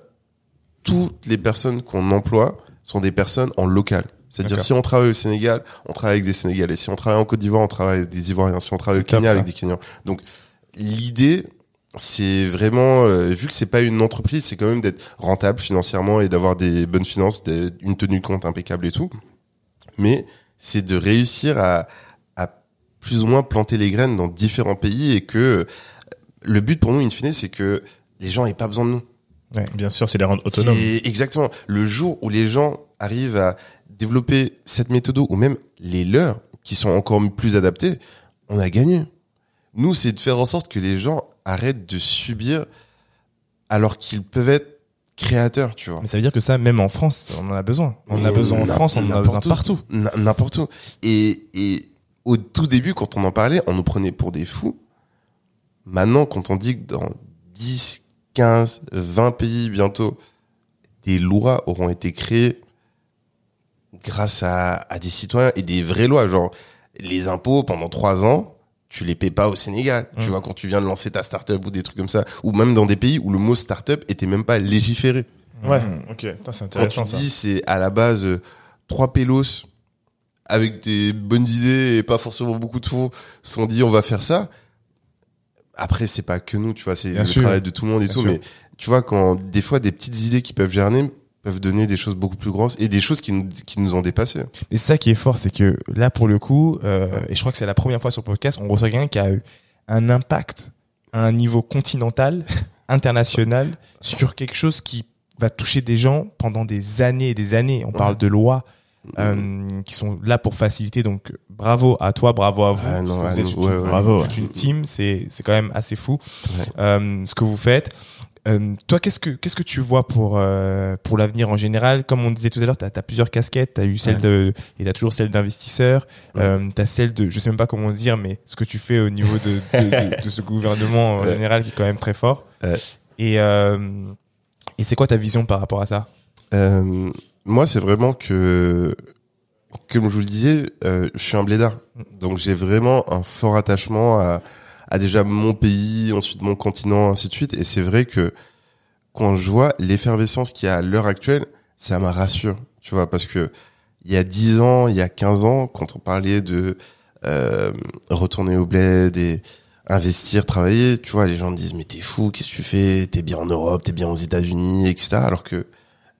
Speaker 1: toutes les personnes qu'on emploie sont des personnes en local. C'est-à-dire si on travaille au Sénégal, on travaille avec des Sénégalais. Si on travaille en Côte d'Ivoire, on travaille avec des Ivoiriens. Si on travaille au Kenya, avec des Kenyans. Donc l'idée, c'est vraiment euh, vu que c'est pas une entreprise, c'est quand même d'être rentable financièrement et d'avoir des bonnes finances, des- une tenue de compte impeccable et tout. Mais c'est de réussir à, à plus ou moins planter les graines dans différents pays et que euh, le but pour nous, in fine, c'est que les gens aient pas besoin de nous.
Speaker 2: Bien sûr, c'est les rendre autonomes.
Speaker 1: Exactement le jour où les gens arrivent à développer cette méthode ou même les leurs qui sont encore plus adaptés, on a gagné. Nous, c'est de faire en sorte que les gens arrêtent de subir alors qu'ils peuvent être créateurs, tu vois.
Speaker 3: Mais ça veut dire que ça, même en France, on en a besoin. On en a besoin en France, on en a besoin
Speaker 1: où.
Speaker 3: partout.
Speaker 1: N'importe où. Et, et au tout début, quand on en parlait, on nous prenait pour des fous. Maintenant, quand on dit que dans 10, 15, 20 pays bientôt, des lois auront été créées grâce à, à des citoyens et des vraies lois, genre les impôts pendant trois ans, tu les payes pas au Sénégal. Tu
Speaker 3: Mm.
Speaker 1: vois, quand tu viens de lancer ta start-up ou des trucs comme ça, ou même dans des pays où le mot start-up était même pas légiféré.
Speaker 2: Ouais, ok. Putain, c'est
Speaker 1: Quand
Speaker 2: intéressant
Speaker 1: tu
Speaker 2: ça.
Speaker 1: dis c'est à la base euh, trois pélos avec des bonnes idées et pas forcément beaucoup de fonds sont dit on va faire ça. Après c'est pas que nous, tu vois, c'est le
Speaker 3: sûr.
Speaker 1: travail de tout le monde et
Speaker 3: Bien
Speaker 1: tout,
Speaker 3: sûr.
Speaker 1: mais tu vois quand des fois des petites idées qui peuvent germer peuvent donner des choses beaucoup plus grosses et des choses qui nous qui nous ont dépassés.
Speaker 3: Et c'est ça qui est fort, c'est que là, pour le coup, euh, et je crois que c'est la première fois sur le podcast, on reçoit quelqu'un qui a eu un impact à un niveau continental, international, sur quelque chose qui va toucher des gens pendant des années et des années. On parle de lois euh, qui sont là pour faciliter. Donc, bravo à toi, bravo à vous.
Speaker 1: Ah non,
Speaker 3: Vous
Speaker 1: ah
Speaker 3: êtes
Speaker 1: ouais,
Speaker 3: une-
Speaker 1: ouais.
Speaker 2: Bravo,
Speaker 3: toute une team, c'est c'est quand même assez fou
Speaker 1: Ouais.
Speaker 3: euh, ce que vous faites. Euh, toi, qu'est-ce que qu'est-ce que tu vois pour euh, pour l'avenir en général? Comme on disait tout à l'heure, t'as as plusieurs casquettes. T'as eu celle
Speaker 1: Ouais.
Speaker 3: de et toujours celle d'investisseur.
Speaker 1: Ouais.
Speaker 3: Euh, t'as celle de, je sais même pas comment dire, mais ce que tu fais au niveau de de, de- de ce gouvernement en général qui est quand même très fort. Et et c'est quoi ta vision par rapport à ça?
Speaker 1: Moi, c'est vraiment que, comme je vous le disais, je suis un blédard. Donc, j'ai vraiment un fort attachement à, à déjà mon pays, ensuite mon continent, ainsi de suite. Et c'est vrai que quand je vois l'effervescence qu'il y a à l'heure actuelle, ça me rassure, tu vois, parce que il y a 10 ans, il y a 15 ans, quand on parlait de euh, retourner au bled et investir, travailler, tu vois, les gens me disent mais t'es fou, qu'est-ce que tu fais? T'es bien en Europe, t'es bien aux États-Unis, etc. Alors que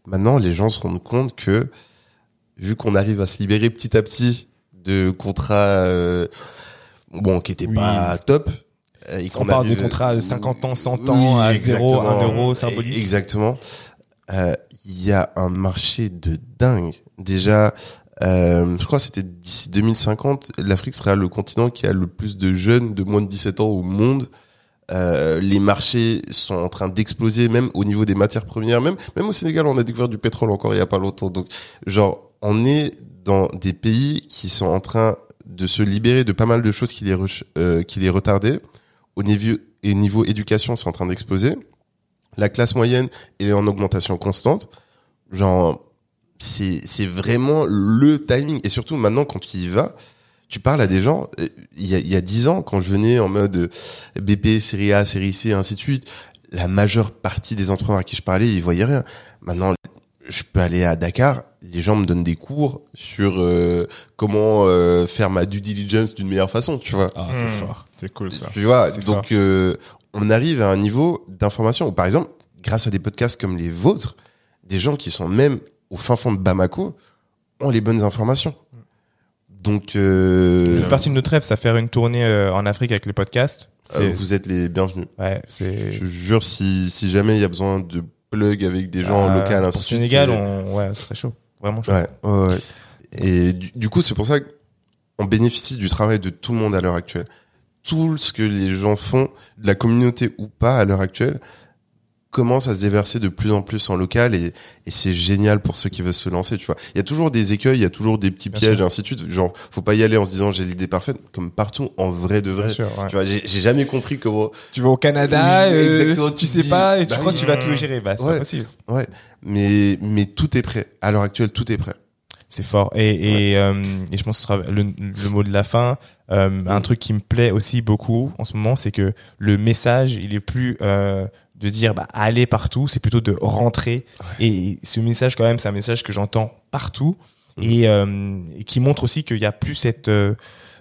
Speaker 1: maintenant, les gens se rendent compte que vu qu'on arrive à se libérer petit à petit de contrats, euh, bon, qui étaient
Speaker 3: Oui.
Speaker 1: pas top. euh, et
Speaker 3: On parle de contrats de 50 ans, 100 ans,
Speaker 1: Oui,
Speaker 3: à 0,
Speaker 1: exactement.
Speaker 3: 1 euro symbolique.
Speaker 1: Exactement. Euh, Il y a un marché de dingue. Déjà, euh, je crois que c'était d'ici 2050, l'Afrique sera le continent qui a le plus de jeunes de moins de 17 ans au monde. Euh, les marchés sont en train d'exploser, même au niveau des matières premières. Même, même au Sénégal, on a découvert du pétrole encore il y a pas longtemps. Donc, genre, on est dans des pays qui sont en train de se libérer de pas mal de choses qui les, euh, qui les retardaient. Au niveau, et niveau éducation, c'est en train d'exploser. La classe moyenne, est en augmentation constante. Genre, c'est, c'est vraiment le timing. Et surtout, maintenant, quand tu y vas, tu parles à des gens, euh, il y a, il y a 10 ans, quand je venais en mode euh, BP, série A, série C, ainsi de suite, la majeure partie des entrepreneurs à qui je parlais, ils voyaient rien. Maintenant, je peux aller à Dakar, les gens me donnent des cours sur euh, comment euh, faire ma due diligence d'une meilleure façon, tu vois.
Speaker 3: Ah, c'est
Speaker 2: Hmm.
Speaker 3: fort.
Speaker 2: C'est cool ça.
Speaker 1: Tu vois, donc euh, on arrive à un niveau d'information où, par exemple, grâce à des podcasts comme les vôtres, des gens qui sont même au fin fond de Bamako ont les bonnes informations. Donc, euh,
Speaker 3: partie de notre rêve, ça faire une tournée euh, en Afrique avec les podcasts.
Speaker 1: euh, vous êtes les bienvenus.
Speaker 3: ouais, c'est.
Speaker 1: Je jure, si, si jamais il y a besoin de plug avec des gens
Speaker 3: Ah,
Speaker 1: locaux, de suite,
Speaker 3: Sénégal, on, ouais, ce serait chaud. Vraiment chaud.
Speaker 1: Ouais, ouais, ouais. Et du, du coup, c'est pour ça qu'on bénéficie du travail de tout le monde à l'heure actuelle. Tout ce que les gens font, de la communauté ou pas à l'heure actuelle, commence à se déverser de plus en plus en local et, et c'est génial pour ceux qui veulent se lancer, tu vois. Il y a toujours des écueils, il y a toujours des petits
Speaker 3: Bien
Speaker 1: pièges
Speaker 3: sûr.
Speaker 1: et ainsi de suite. Genre, faut pas y aller en se disant j'ai l'idée parfaite, comme partout en vrai de
Speaker 3: Bien
Speaker 1: vrai.
Speaker 3: sûr.
Speaker 1: Tu vois, j'ai jamais compris comment.
Speaker 3: Tu vas au Canada,
Speaker 1: Oui,
Speaker 3: euh, tu sais
Speaker 1: dis-
Speaker 3: pas, et tu
Speaker 1: bah
Speaker 3: crois
Speaker 1: oui.
Speaker 3: que tu vas tout gérer. Bah, c'est
Speaker 1: Ouais.
Speaker 3: pas possible.
Speaker 1: Ouais, mais mais tout est prêt. À l'heure actuelle, tout est prêt.
Speaker 3: C'est fort. Et, et, euh, et je pense que ce sera le, le mot de la fin. Euh, un truc qui me plaît aussi beaucoup en ce moment, c'est que le message, il est plus euh, de dire bah, aller partout, c'est plutôt de rentrer. Et ce message, quand même, c'est un message que j'entends partout. Et, euh, et qui montre aussi qu'il y a plus cette euh,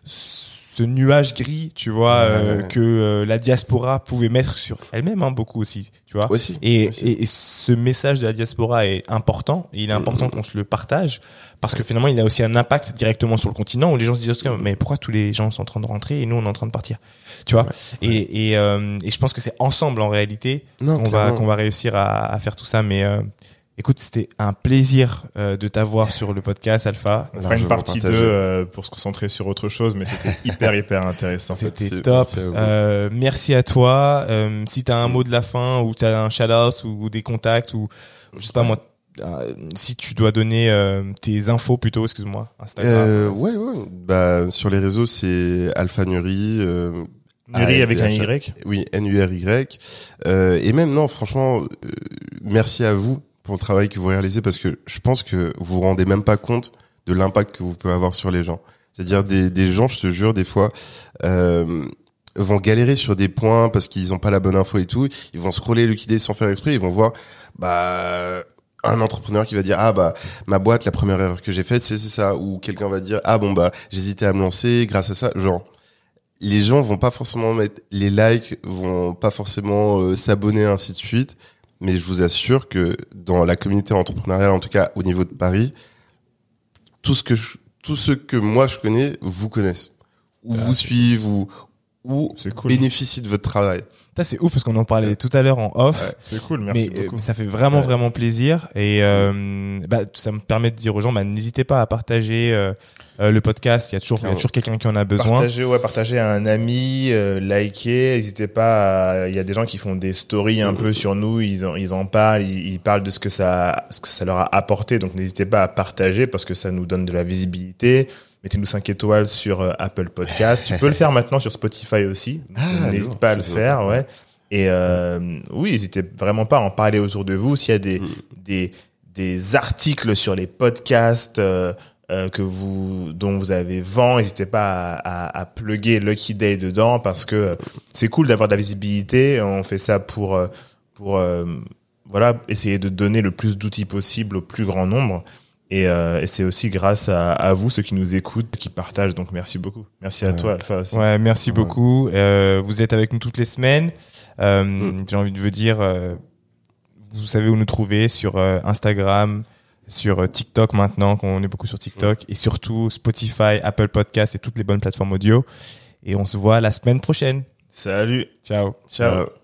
Speaker 3: ce nuage gris, tu vois, euh, que euh, la diaspora pouvait mettre sur elle-même, hein, beaucoup aussi, tu vois.
Speaker 1: Aussi.
Speaker 3: Et,
Speaker 1: aussi.
Speaker 3: et, et ce message de la diaspora est important. Et il est important qu'on se le partage parce que finalement, il a aussi un impact directement sur le continent où les gens se disent mais pourquoi tous les gens sont en train de rentrer et nous on est en train de partir, tu vois? Et, et, euh, et je pense que c'est ensemble en réalité qu'on va qu'on va réussir à, à faire tout ça. Mais écoute, c'était un plaisir euh, de t'avoir sur le podcast Alpha.
Speaker 2: On fera une partie 2
Speaker 1: partagé.
Speaker 2: euh, pour se concentrer sur autre chose, mais c'était hyper, hyper intéressant.
Speaker 3: C'était top.
Speaker 1: merci.
Speaker 3: Euh, merci à toi. Euh, si tu as un mot de la fin ou tu as un shout-out ou, ou des contacts ou je sais pas moi, euh, si tu dois donner euh, tes infos plutôt, excuse-moi, Instagram.
Speaker 1: Euh, ouais, ouais. Bah, sur les réseaux, c'est Alpha Nuri. Euh,
Speaker 2: Nuri avec un. Y.
Speaker 1: Oui, N-U-R-Y. Euh, et même, non, franchement, euh, merci à vous le travail que vous réalisez parce que je pense que vous vous rendez même pas compte de l'impact que vous pouvez avoir sur les gens. C'est-à-dire des, des gens, je te jure, des fois, euh, vont galérer sur des points parce qu'ils ont pas la bonne info et tout. Ils vont scroller Lucky sans faire exprès. Ils vont voir, bah, un entrepreneur qui va dire ah bah ma boîte la première erreur que j'ai faite c'est c'est ça ou quelqu'un va dire ah bon bah j'hésitais à me lancer grâce à ça genre les gens vont pas forcément mettre les likes, vont pas forcément euh, s'abonner, ainsi de suite. Mais je vous assure que dans la communauté entrepreneuriale, en tout cas au niveau de Paris, tout ce que je, tout ce que moi je connais, vous connaissent, ou vous suivent, ou, ou
Speaker 2: cool.
Speaker 1: bénéficient de votre travail.
Speaker 3: C'est ouf parce qu'on en parlait tout à l'heure en off.
Speaker 2: C'est cool, merci
Speaker 3: mais euh,
Speaker 2: beaucoup.
Speaker 3: ça fait vraiment
Speaker 1: Ouais.
Speaker 3: vraiment plaisir et euh, bah, ça me permet de dire aux gens bah, n'hésitez pas à partager euh, euh, le podcast il y a toujours il y a toujours quelqu'un qui en a besoin
Speaker 2: Partagez, ouais, partagez à un ami, euh, likez, n'hésitez pas. à- Il y a des gens qui font des stories un peu sur nous, ils en, ils en parlent, ils, ils parlent de ce que ça, ce que ça leur a apporté. Donc n'hésitez pas à partager parce que ça nous donne de la visibilité. Mettez-nous 5 étoiles sur euh, Apple Podcast. tu peux le faire maintenant sur Spotify aussi.
Speaker 1: Ah,
Speaker 2: N'hésite pas à le faire, ouais. Et euh, oui, n'hésitez vraiment pas à en parler autour de vous. S'il y a des, des, des articles sur les podcasts euh, euh, que vous, dont vous avez vent, n'hésitez pas à, à, à plugger Lucky Day dedans parce que euh, c'est cool d'avoir de la visibilité. On fait ça pour, pour euh, voilà, essayer de donner le plus d'outils possible au plus grand nombre. Et, euh, et c'est aussi grâce à, à vous, ceux qui nous écoutent, qui partagent. Donc merci beaucoup. Merci à
Speaker 1: Ouais.
Speaker 2: toi, Alpha aussi.
Speaker 3: Ouais, merci
Speaker 1: Ouais.
Speaker 3: beaucoup. Euh, vous êtes avec nous toutes les semaines. Euh,
Speaker 1: Mm.
Speaker 3: J'ai envie de vous dire, euh, vous savez où nous trouver sur euh, Instagram, sur euh, TikTok maintenant, qu'on est beaucoup sur TikTok, et surtout Spotify, Apple Podcast et toutes les bonnes plateformes audio. Et on se voit la semaine prochaine.
Speaker 2: Salut.
Speaker 3: Ciao.
Speaker 2: Ciao.